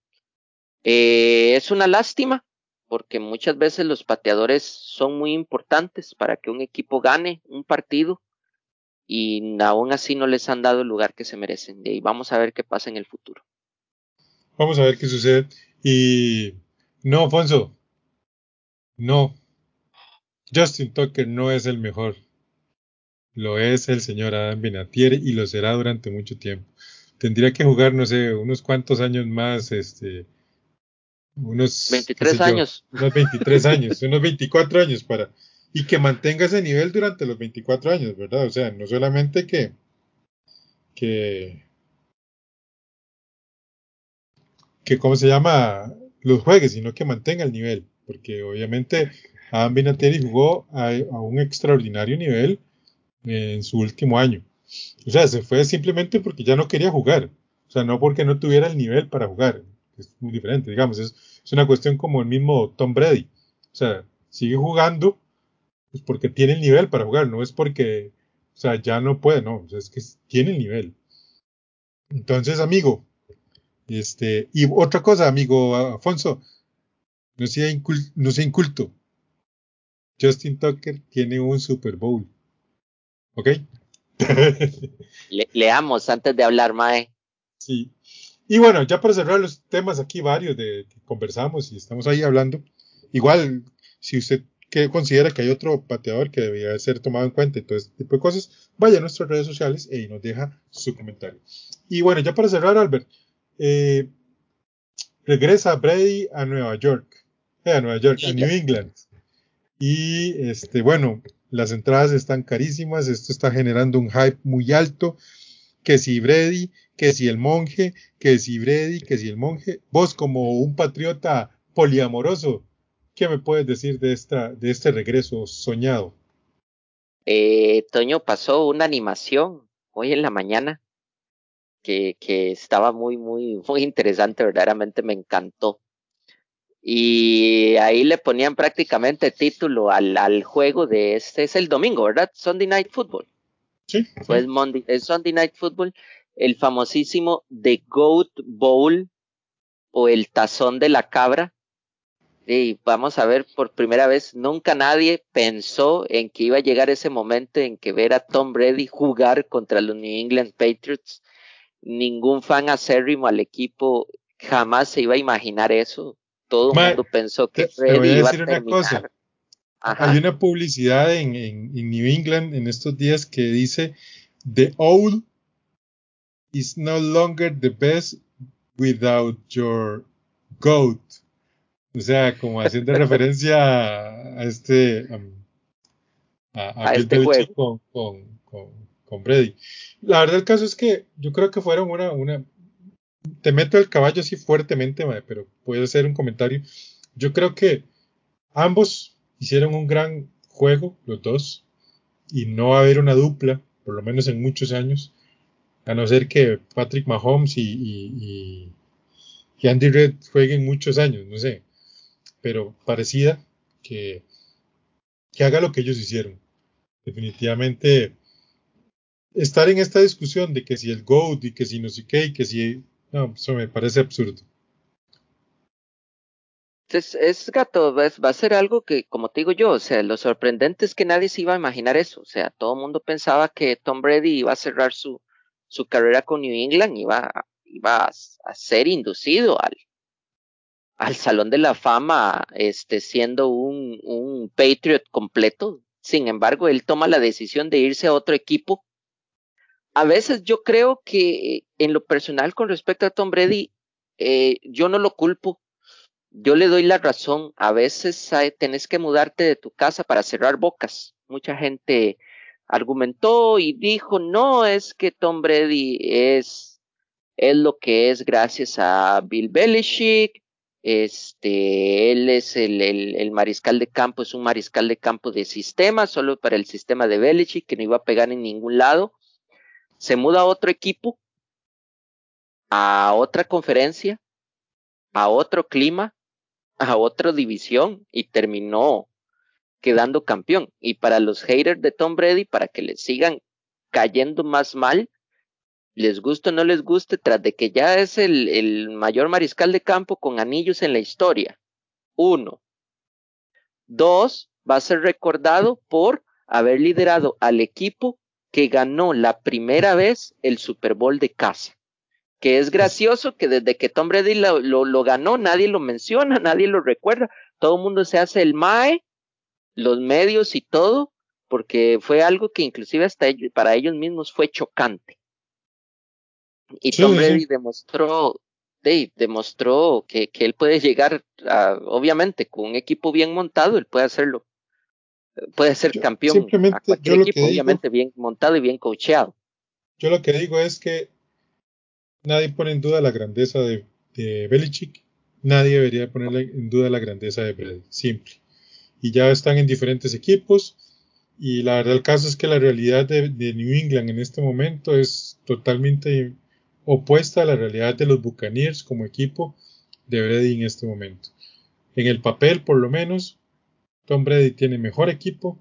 B: Eh, es una lástima porque muchas veces los pateadores son muy importantes para que un equipo gane un partido y aún así no les han dado el lugar que se merecen. Y vamos a ver qué pasa en el futuro.
A: Vamos a ver qué sucede. Y no, Alfonso, no. Justin Tucker no es el mejor. Lo es el señor Adam Benatier y lo será durante mucho tiempo. Tendría que jugar, no sé, unos cuantos años más, este, unos
B: 23 años.
A: unos 23 años, unos 24 años para, y que mantenga ese nivel durante los 24 años, ¿verdad? O sea, no solamente que, que, que ¿cómo se llama? Los juegues, sino que mantenga el nivel, porque obviamente Adam Benatier jugó a un extraordinario nivel en su último año. O sea, se fue simplemente porque ya no quería jugar. O sea, no porque no tuviera el nivel para jugar. Es muy diferente, digamos. Es, es una cuestión como el mismo Tom Brady. O sea, sigue jugando pues porque tiene el nivel para jugar. No es porque, o sea, ya no puede, no. Es que tiene el nivel. Entonces, amigo, este, y otra cosa, amigo Afonso, no sea, no sea inculto. Justin Tucker tiene un Super Bowl. ¿Ok?
B: leamos antes de hablar, Mae.
A: Sí. Y bueno, ya para cerrar los temas aquí, varios de que conversamos y estamos ahí hablando. Igual, si usted que considera que hay otro pateador que debería ser tomado en cuenta y todo este tipo de cosas, vaya a nuestras redes sociales y nos deja su comentario. Y bueno, ya para cerrar, Albert, eh, regresa Brady a Nueva York, eh, a Nueva York, a New England. Y este, bueno, las entradas están carísimas, esto está generando un hype muy alto, que si Brady, que si el monje, que si Brady, que si el monje. Vos como un patriota poliamoroso, ¿qué me puedes decir de, esta, de este regreso soñado?
B: Eh, Toño pasó una animación hoy en la mañana que, que estaba muy, muy, muy interesante, verdaderamente me encantó y ahí le ponían prácticamente título al, al juego de este, es el domingo, ¿verdad? Sunday Night Football.
A: Sí.
B: Pues Monday, el Sunday Night Football, el famosísimo The Goat Bowl o el tazón de la cabra, y vamos a ver por primera vez, nunca nadie pensó en que iba a llegar ese momento en que ver a Tom Brady jugar contra los New England Patriots. Ningún fan acérrimo al equipo jamás se iba a imaginar eso. Todo el mundo pensó que
A: Brady iba a terminar. Una cosa. Hay una publicidad en, en, New England en estos días que dice The old is no longer the best without your goat. O sea, como haciendo referencia a, este a, este juego. Con, con, Brady. La verdad el caso es que yo creo que fueron una, una te meto el caballo así fuertemente, pero puede ser un comentario. Yo creo que ambos hicieron un gran juego, los dos, y no va a haber una dupla, por lo menos en muchos años, a no ser que Patrick Mahomes y, y, y Andy Reid jueguen muchos años, no sé pero parecida que, que haga lo que ellos hicieron. Definitivamente, estar en esta discusión de que si el GOAT y que si no sé qué y que si... No, eso me parece absurdo.
B: Es, es gato, va, a ser algo que, como te digo yo, o sea, lo sorprendente es que nadie se iba a imaginar eso. O sea, todo el mundo pensaba que Tom Brady iba a cerrar su, su carrera con New England, iba, iba a, a ser inducido al, al Salón de la Fama este, siendo un, un Patriot completo. Sin embargo, él toma la decisión de irse a otro equipo. A veces yo creo que en lo personal con respecto a Tom Brady, eh, yo no lo culpo. Yo le doy la razón. A veces tenés que mudarte de tu casa para cerrar bocas. Mucha gente argumentó y dijo, no, es que Tom Brady es, es lo que es gracias a Bill Belichick, este, él es el, el, mariscal de campo, es un mariscal de campo de sistema, solo para el sistema de Belichick, que no iba a pegar en ningún lado. Se muda a otro equipo, a otra conferencia, a otro clima, a otra división y terminó quedando campeón. Y para los haters de Tom Brady, para que le sigan cayendo más mal, les guste o no les guste, tras de que ya es el, el mayor mariscal de campo con anillos en la historia. Uno. Dos, va a ser recordado por haber liderado al equipo que ganó la primera vez el Super Bowl de casa. Que es gracioso que desde que Tom Brady lo, lo, ganó, nadie lo menciona, nadie lo recuerda. Todo el mundo se hace el MAE, los medios y todo, porque fue algo que inclusive hasta para ellos mismos fue chocante. Y Tom Brady demostró, Dave, demostró que, que, él puede llegar, a, obviamente, con un equipo bien montado, él puede hacerlo. Puede ser campeón
A: simplemente, a cualquier equipo,
B: obviamente bien montado y bien coacheado.
A: Yo lo que digo es que nadie pone en duda la grandeza de, de Belichick, nadie debería poner en duda la grandeza de Brady, simple. Y ya están en diferentes equipos, y la verdad el caso es que la realidad de, de New England en este momento es totalmente opuesta a la realidad de los Buccaneers como equipo de Brady en este momento. En el papel, por lo menos, Tom Brady tiene mejor equipo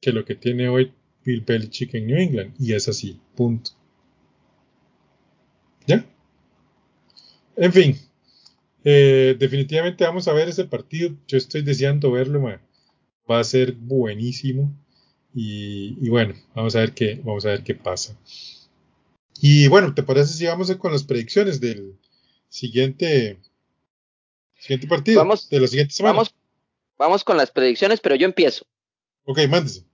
A: que lo que tiene hoy Bill Belichick en New England. Y es así, punto. ¿Ya? En fin, eh, definitivamente vamos a ver ese partido. Yo estoy deseando verlo, va a ser buenísimo. Y, y, bueno, vamos a ver qué, vamos a ver qué pasa. Y bueno, ¿te parece si vamos con las predicciones del siguiente, siguiente partido?
B: Vamos,
A: de la siguiente semana.
B: Vamos, vamos con las predicciones, pero yo empiezo.
A: Ok, mándese.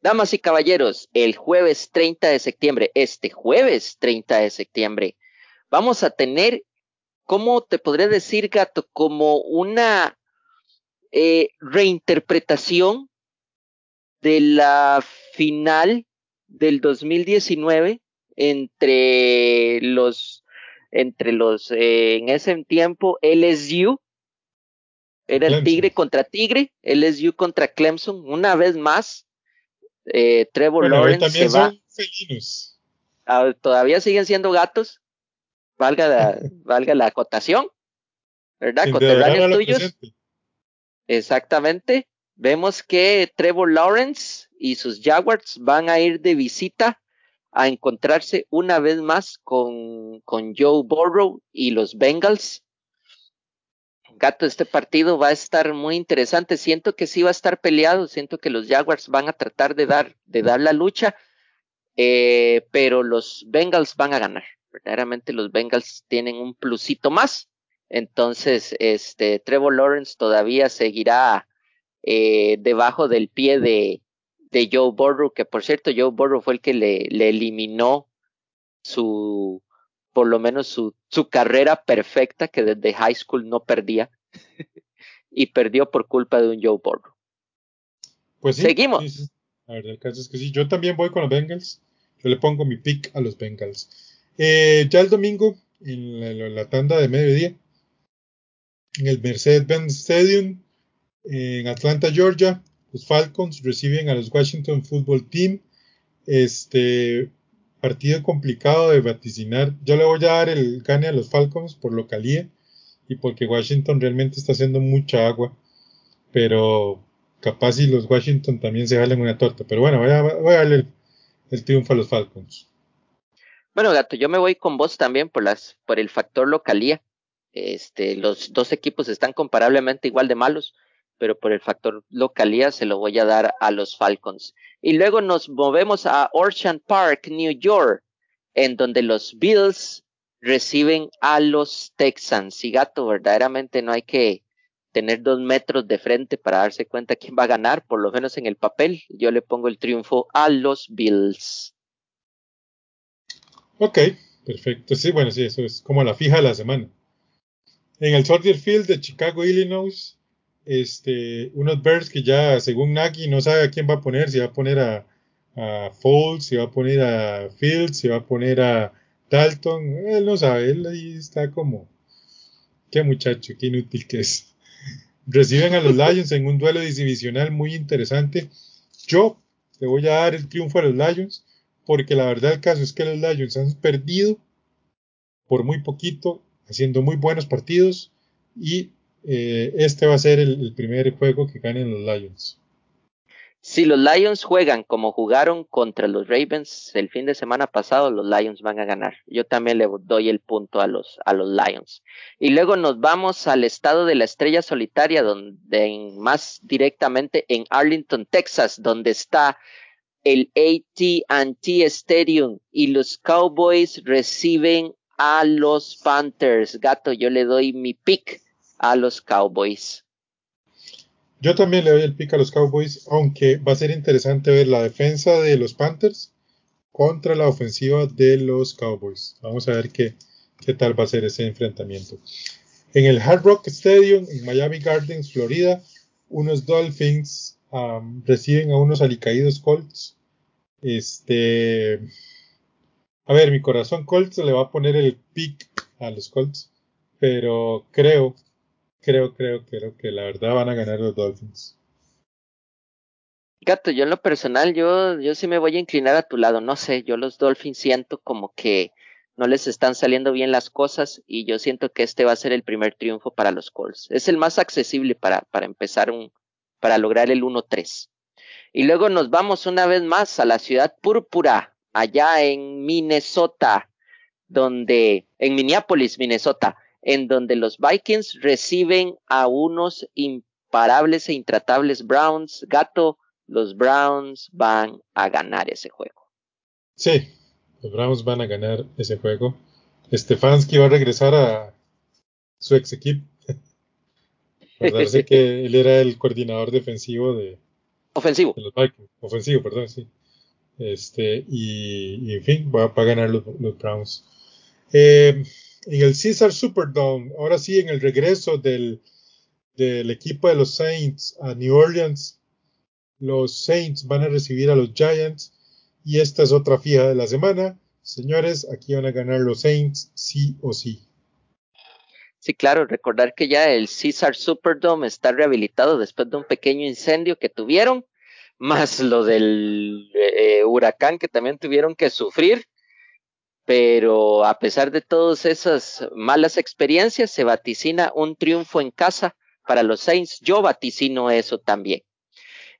B: Damas y caballeros, el jueves 30 de septiembre, este jueves 30 de septiembre, vamos a tener, ¿cómo te podría decir, gato? Como una eh, reinterpretación de la final del 2019 entre los, entre los, eh, en ese tiempo, LSU, era el Tigre contra Tigre, LSU contra Clemson, una vez más, eh, Trevor Lawrence se va. Ah, todavía siguen siendo gatos, valga la, valga la acotación, ¿verdad? Contemporáneos tuyos. Exactamente. Vemos que Trevor Lawrence y sus Jaguars van a ir de visita a encontrarse una vez más con, con Joe Burrow y los Bengals. Gato, este partido va a estar muy interesante. Siento que sí va a estar peleado. Siento que los Jaguars van a tratar de dar, de dar la lucha, eh, pero los Bengals van a ganar. Verdaderamente los Bengals tienen un plusito más. Entonces, este Trevor Lawrence todavía seguirá eh, debajo del pie de, de Joe Burrow, que por cierto, Joe Burrow fue el que le, le eliminó su, por lo menos su, su carrera perfecta, que desde high school no perdía, y perdió por culpa de un Joe Burrow.
A: Pues sí,
B: Seguimos.
A: sí, sí. La verdad, el caso es que sí. Yo también voy con los Bengals. Yo le pongo mi pick a los Bengals. Eh, ya el domingo, en la, la tanda de mediodía, en el Mercedes-Benz Stadium, en Atlanta, Georgia, los Falcons reciben a los Washington Football Team. Este partido complicado de vaticinar. Yo le voy a dar el gane a los Falcons por localía y porque Washington realmente está haciendo mucha agua. Pero capaz si los Washington también se jalen una torta. Pero bueno, voy a, voy darle el, el triunfo a los Falcons.
B: Bueno, gato, yo me voy con vos también por las, por el factor localía. Este, los dos equipos están comparablemente igual de malos, pero por el factor localía se lo voy a dar a los Falcons. Y luego nos movemos a Orchard Park, New York, en donde los Bills reciben a los Texans. Y gato, verdaderamente no hay que tener dos metros de frente para darse cuenta quién va a ganar, por lo menos en el papel. Yo le pongo el triunfo a los Bills.
A: Ok, perfecto. Sí, bueno, sí, eso es como la fija de la semana. En el Soldier Field de Chicago, Illinois, este, unos Bears que ya, según Nagy, no sabe a quién va a poner, si va a poner a, a Foles, si va a poner a Fields, si va a poner a Dalton, él no sabe, él ahí está como, qué muchacho, qué inútil que es. Reciben a los Lions en un duelo divisional muy interesante. Yo le voy a dar el triunfo a los Lions, porque la verdad el caso es que los Lions han perdido por muy poquito, haciendo muy buenos partidos, y eh, este va a ser el, primer juego que ganen los Lions.
B: Si los Lions juegan como jugaron contra los Ravens el fin de semana pasado, los Lions van a ganar. Yo también le doy el punto a los, a los Lions. Y luego nos vamos al estado de la estrella solitaria, donde más directamente en Arlington, Texas, donde está el AT&T Stadium y los Cowboys reciben a los Panthers. Gato, yo le doy mi pick a los Cowboys.
A: Yo también le doy el pick a los Cowboys, aunque va a ser interesante ver la defensa de los Panthers contra la ofensiva de los Cowboys. Vamos a ver qué, qué tal va a ser ese enfrentamiento. En el Hard Rock Stadium, en Miami Gardens, Florida, unos Dolphins um, reciben a unos alicaídos Colts. Este. A ver, mi corazón Colts le va a poner el pick a los Colts, pero creo creo, creo, creo que la verdad van a ganar los Dolphins.
B: Gato, yo en lo personal, yo, yo sí me voy a inclinar a tu lado. No sé, yo los Dolphins siento como que no les están saliendo bien las cosas y yo siento que este va a ser el primer triunfo para los Colts. Es el más accesible para, para empezar un, para lograr el 1-3. Y luego nos vamos una vez más a la ciudad púrpura, allá en Minnesota, donde, en Minneapolis, Minnesota, en donde los Vikings reciben a unos imparables e intratables Browns. Gato, los Browns van a ganar ese juego.
A: Sí, los Browns van a ganar ese juego. Stefanski va a regresar a su ex equipo. Acordarse que él era el coordinador defensivo de,
B: Ofensivo.
A: de los Vikings. Ofensivo, perdón, sí. Este, y, y en fin, va, va, a ganar los, los Browns. Eh, en el Caesar Superdome, ahora sí en el regreso del, equipo de los Saints a New Orleans, los Saints van a recibir a los Giants y esta es otra fija de la semana. Señores, aquí van a ganar los Saints sí o sí.
B: Sí, claro, recordar que ya el Caesar Superdome está rehabilitado después de un pequeño incendio que tuvieron, más lo del eh, huracán que también tuvieron que sufrir pero a pesar de todas esas malas experiencias, se vaticina un triunfo en casa para los Saints. Yo vaticino eso también.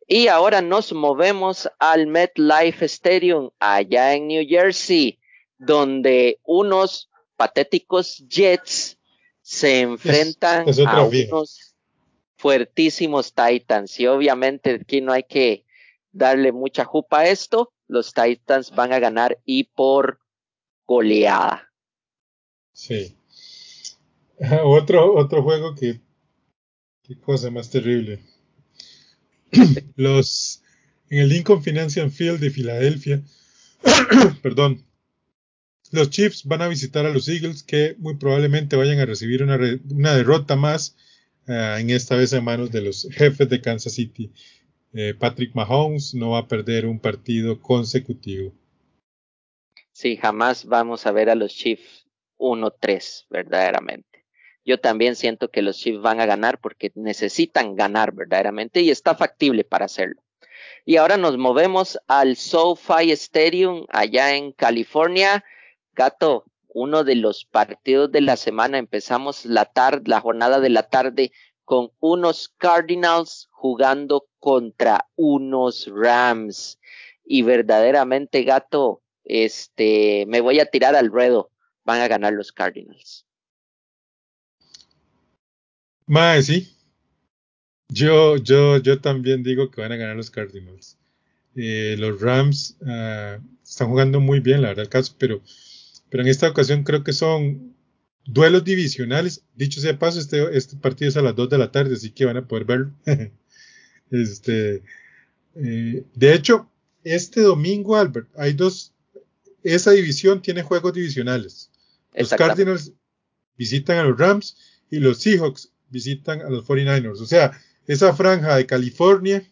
B: Y ahora nos movemos al MetLife Stadium, allá en New Jersey, donde unos patéticos Jets se enfrentan a unos fuertísimos Titans y obviamente aquí no hay que darle mucha jupa a esto, los Titans van a ganar y por goleada.
A: Sí. Otro, otro juego que. Qué cosa más terrible. Los. En el Lincoln Financial Field de Filadelfia. perdón. Los Chiefs van a visitar a los Eagles que muy probablemente vayan a recibir una, una derrota más. Uh, en esta vez en manos de los jefes de Kansas City. Eh, Patrick Mahomes no va a perder un partido consecutivo.
B: Sí, jamás vamos a ver a los Chiefs 1-3, verdaderamente. Yo también siento que los Chiefs van a ganar porque necesitan ganar verdaderamente y está factible para hacerlo. Y ahora nos movemos al SoFi Stadium allá en California. Gato, uno de los partidos de la semana. Empezamos la tarde, la jornada de la tarde con unos Cardinals jugando contra unos Rams. Y verdaderamente, gato, este, me voy a tirar al ruedo. Van a ganar los Cardinals.
A: Mae, sí. Yo, yo, yo también digo que van a ganar los Cardinals. Eh, los Rams uh, están jugando muy bien, la verdad, el caso, pero, pero en esta ocasión creo que son duelos divisionales. Dicho sea paso, este, este partido es a las 2 de la tarde, así que van a poder verlo. este, eh, de hecho, este domingo, Albert, hay dos. Esa división tiene juegos divisionales. Los Cardinals visitan a los Rams y los Seahawks visitan a los 49ers. O sea, esa franja de California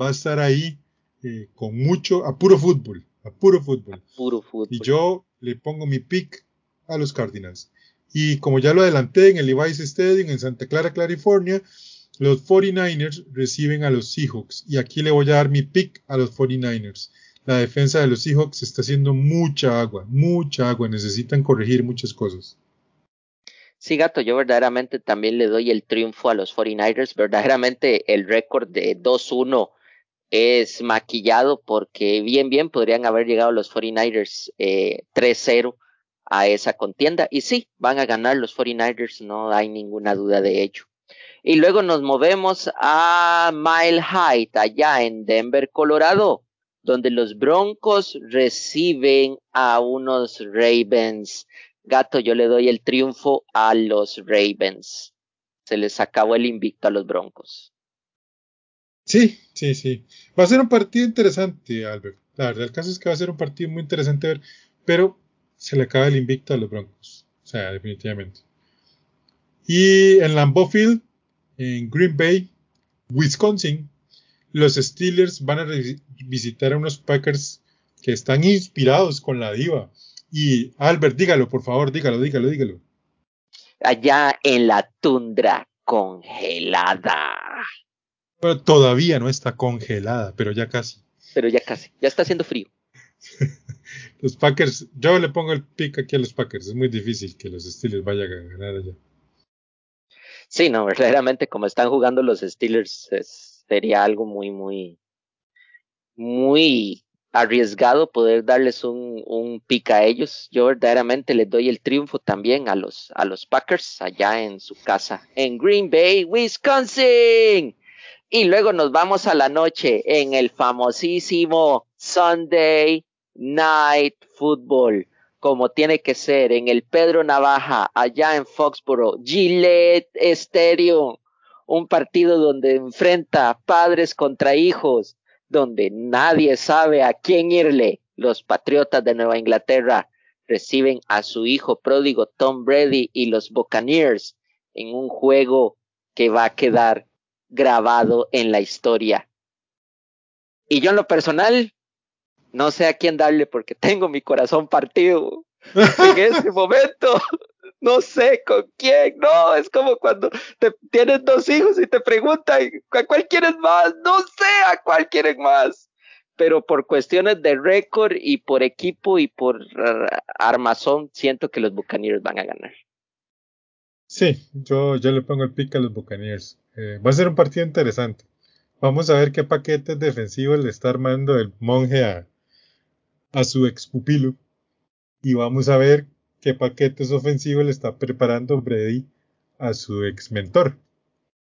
A: va a estar ahí eh, con mucho, a puro fútbol, a puro fútbol.
B: puro fútbol.
A: Y yo le pongo mi pick a los Cardinals. Y como ya lo adelanté en el Levi's Stadium en Santa Clara, California, los 49ers reciben a los Seahawks. Y aquí le voy a dar mi pick a los 49ers. La defensa de los Seahawks está haciendo mucha agua, mucha agua. Necesitan corregir muchas cosas.
B: Sí, gato, yo verdaderamente también le doy el triunfo a los 49ers. Verdaderamente el récord de 2-1 es maquillado porque bien, bien podrían haber llegado los 49ers eh, 3-0 a esa contienda. Y sí, van a ganar los 49ers, no hay ninguna duda de ello. Y luego nos movemos a Mile High, allá en Denver, Colorado, donde los Broncos reciben a unos Ravens. Gato, yo le doy el triunfo a los Ravens. Se les acabó el invicto a los Broncos.
A: Sí, sí, sí. Va a ser un partido interesante, Albert. La verdad, el caso es que va a ser un partido muy interesante ver, pero se le acaba el invicto a los Broncos. O sea, definitivamente. Y en Lambeau Field, en Green Bay, Wisconsin, los Steelers van a visitar a unos Packers que están inspirados con la diva. Y Albert, dígalo, por favor, dígalo, dígalo, dígalo.
B: Allá en la tundra congelada.
A: Pero todavía no está congelada, pero ya casi.
B: Pero ya casi, ya está haciendo frío.
A: los Packers, yo le pongo el pick aquí a los Packers. Es muy difícil que los Steelers vayan a ganar allá.
B: Sí, no, verdaderamente como están jugando los Steelers sería algo muy, muy, muy arriesgado poder darles un, un pick a ellos. Yo verdaderamente les doy el triunfo también a los, a los Packers allá en su casa, en Green Bay, Wisconsin. Y luego nos vamos a la noche en el famosísimo Sunday Night Football, como tiene que ser, en el Pedro Navaja, allá en Foxboro, Gillette Stadium, un partido donde enfrenta padres contra hijos, donde nadie sabe a quién irle. Los Patriotas de Nueva Inglaterra reciben a su hijo pródigo Tom Brady y los Buccaneers en un juego que va a quedar grabado en la historia. Y yo en lo personal no sé a quién darle porque tengo mi corazón partido en ese momento. No sé con quién, no, es como cuando tienes dos hijos y te preguntan a cuál quieres más, no sé a cuál quieren más, pero por cuestiones de récord y por equipo y por armazón, siento que los Buccaneers van a ganar.
A: Sí, yo, yo le pongo el pick a los Buccaneers. Eh, va a ser un partido interesante. Vamos a ver qué paquetes defensivos le está armando el monje a, a su ex pupilo y vamos a ver qué paquetes ofensivos le está preparando Brady a su ex mentor.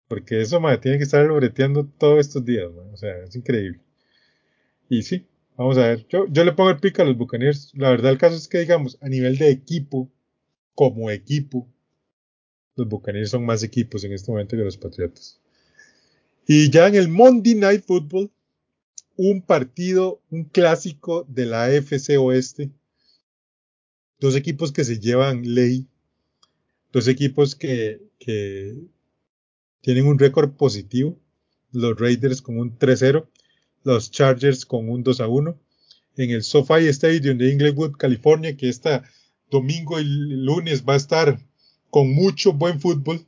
A: Porque eso, madre, tiene que estar breteando todos estos días, O sea, es increíble. Y sí, vamos a ver. Yo, yo le pongo el pico a los Buccaneers. La verdad, el caso es que, digamos, a nivel de equipo, como equipo, los Buccaneers son más equipos en este momento que los Patriotas. Y ya en el Monday Night Football, un partido, un clásico de la AFC Oeste. Dos equipos que se llevan ley. Dos equipos que, que tienen un récord positivo. Los Raiders con un 3-0. Los Chargers con un 2-1. En el SoFi Stadium de Inglewood, California, que está domingo y lunes va a estar con mucho buen fútbol.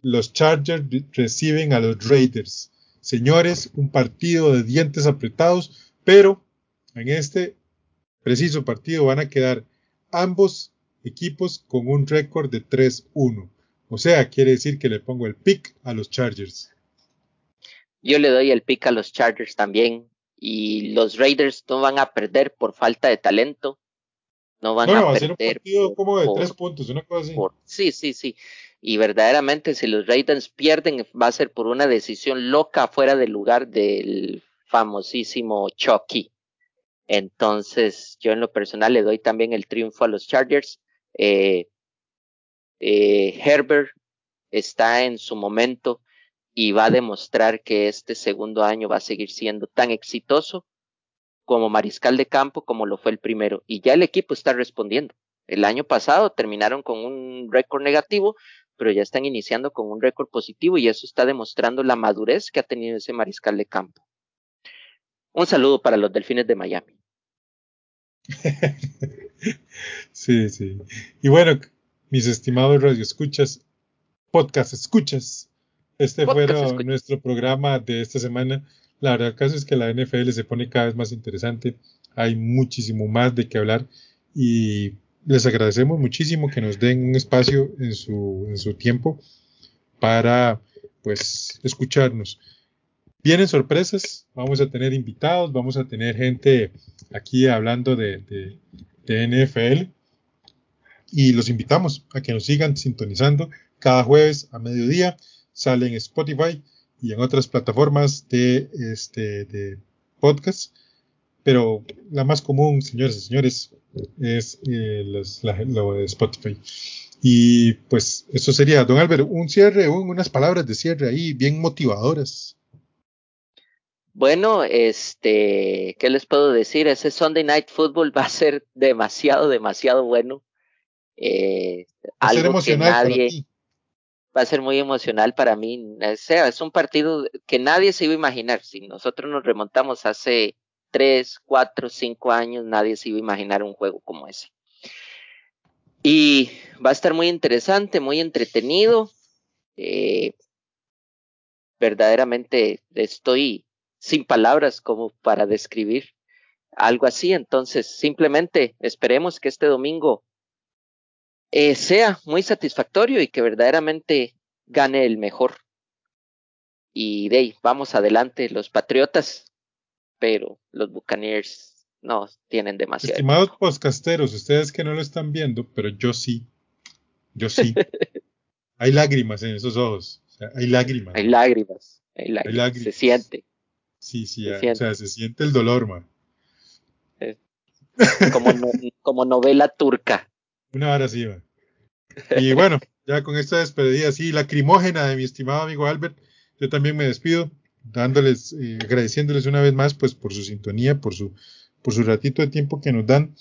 A: Los Chargers reciben a los Raiders. Señores, un partido de dientes apretados, pero en este preciso partido van a quedar ambos equipos con un récord de 3-1. O sea, quiere decir que le pongo el pick a los Chargers.
B: Yo le doy el pick a los Chargers también. Y los Raiders no van a perder por falta de talento. No van a, perder. un
A: partido como de tres puntos, una cosa así.
B: sí, sí, sí. Y verdaderamente, si los Raiders pierden, va a ser por una decisión loca fuera del lugar del famosísimo Chucky. Entonces, yo en lo personal le doy también el triunfo a los Chargers. Eh, eh, Herbert está en su momento y va a demostrar que este segundo año va a seguir siendo tan exitoso como mariscal de campo como lo fue el primero. Y ya el equipo está respondiendo. El año pasado terminaron con un récord negativo, pero ya están iniciando con un récord positivo y eso está demostrando la madurez que ha tenido ese mariscal de campo. Un saludo para los Delfines de Miami.
A: sí, sí. Y bueno, mis estimados radioescuchas, podcast escuchas, este fue nuestro programa de esta semana. La verdad, el caso es que la NFL se pone cada vez más interesante. Hay muchísimo más de qué hablar y les agradecemos muchísimo que nos den un espacio en su, en su tiempo para pues escucharnos. Vienen sorpresas, vamos a tener invitados, vamos a tener gente aquí hablando de, de, de NFL y los invitamos a que nos sigan sintonizando cada jueves a mediodía. Sale en Spotify y en otras plataformas de, este, de podcast. Pero la más común, señores y señores, es eh, lo de Spotify. Y pues eso sería, don Álvaro, un cierre, unas palabras de cierre ahí bien motivadoras.
B: Bueno, este, ¿qué les puedo decir? Ese Sunday Night Football va a ser demasiado, demasiado bueno. Eh, va a ser emocional nadie, va a ser muy emocional para mí. O sea, es un partido que nadie se iba a imaginar. Si nosotros nos remontamos hace tres, cuatro, cinco años, nadie se iba a imaginar un juego como ese. Y va a estar muy interesante, muy entretenido. Eh, verdaderamente estoy sin palabras como para describir algo así. Entonces, simplemente esperemos que este domingo eh, sea muy satisfactorio y que verdaderamente gane el mejor. Y de ahí, vamos adelante, los Patriotas, pero los Buccaneers no tienen demasiado.
A: Estimados podcasteros, ustedes que no lo están viendo, pero yo sí, yo sí. hay lágrimas en esos ojos, hay lágrimas.
B: Hay lágrimas, hay lágrimas, se siente.
A: Sí, sí, o sea, se siente el dolor, man.
B: como, como novela turca.
A: Una hora sí, Y bueno, ya con esta despedida así lacrimógena de mi estimado amigo Albert, yo también me despido, dándoles, eh, agradeciéndoles una vez más, pues, por su sintonía, por su, por su ratito de tiempo que nos dan,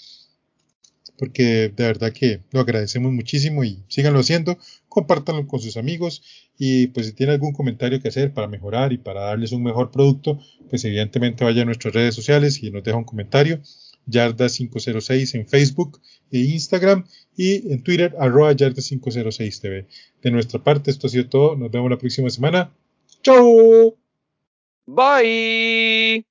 A: porque de verdad que lo agradecemos muchísimo y síganlo haciendo, compártanlo con sus amigos y pues si tiene algún comentario que hacer para mejorar y para darles un mejor producto, pues evidentemente vaya a nuestras redes sociales y nos deja un comentario Yarda506 en Facebook e Instagram y en Twitter arroba Yarda506TV. De nuestra parte, esto ha sido todo. Nos vemos la próxima semana. ¡Chao!
B: Bye.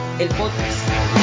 C: el podcast.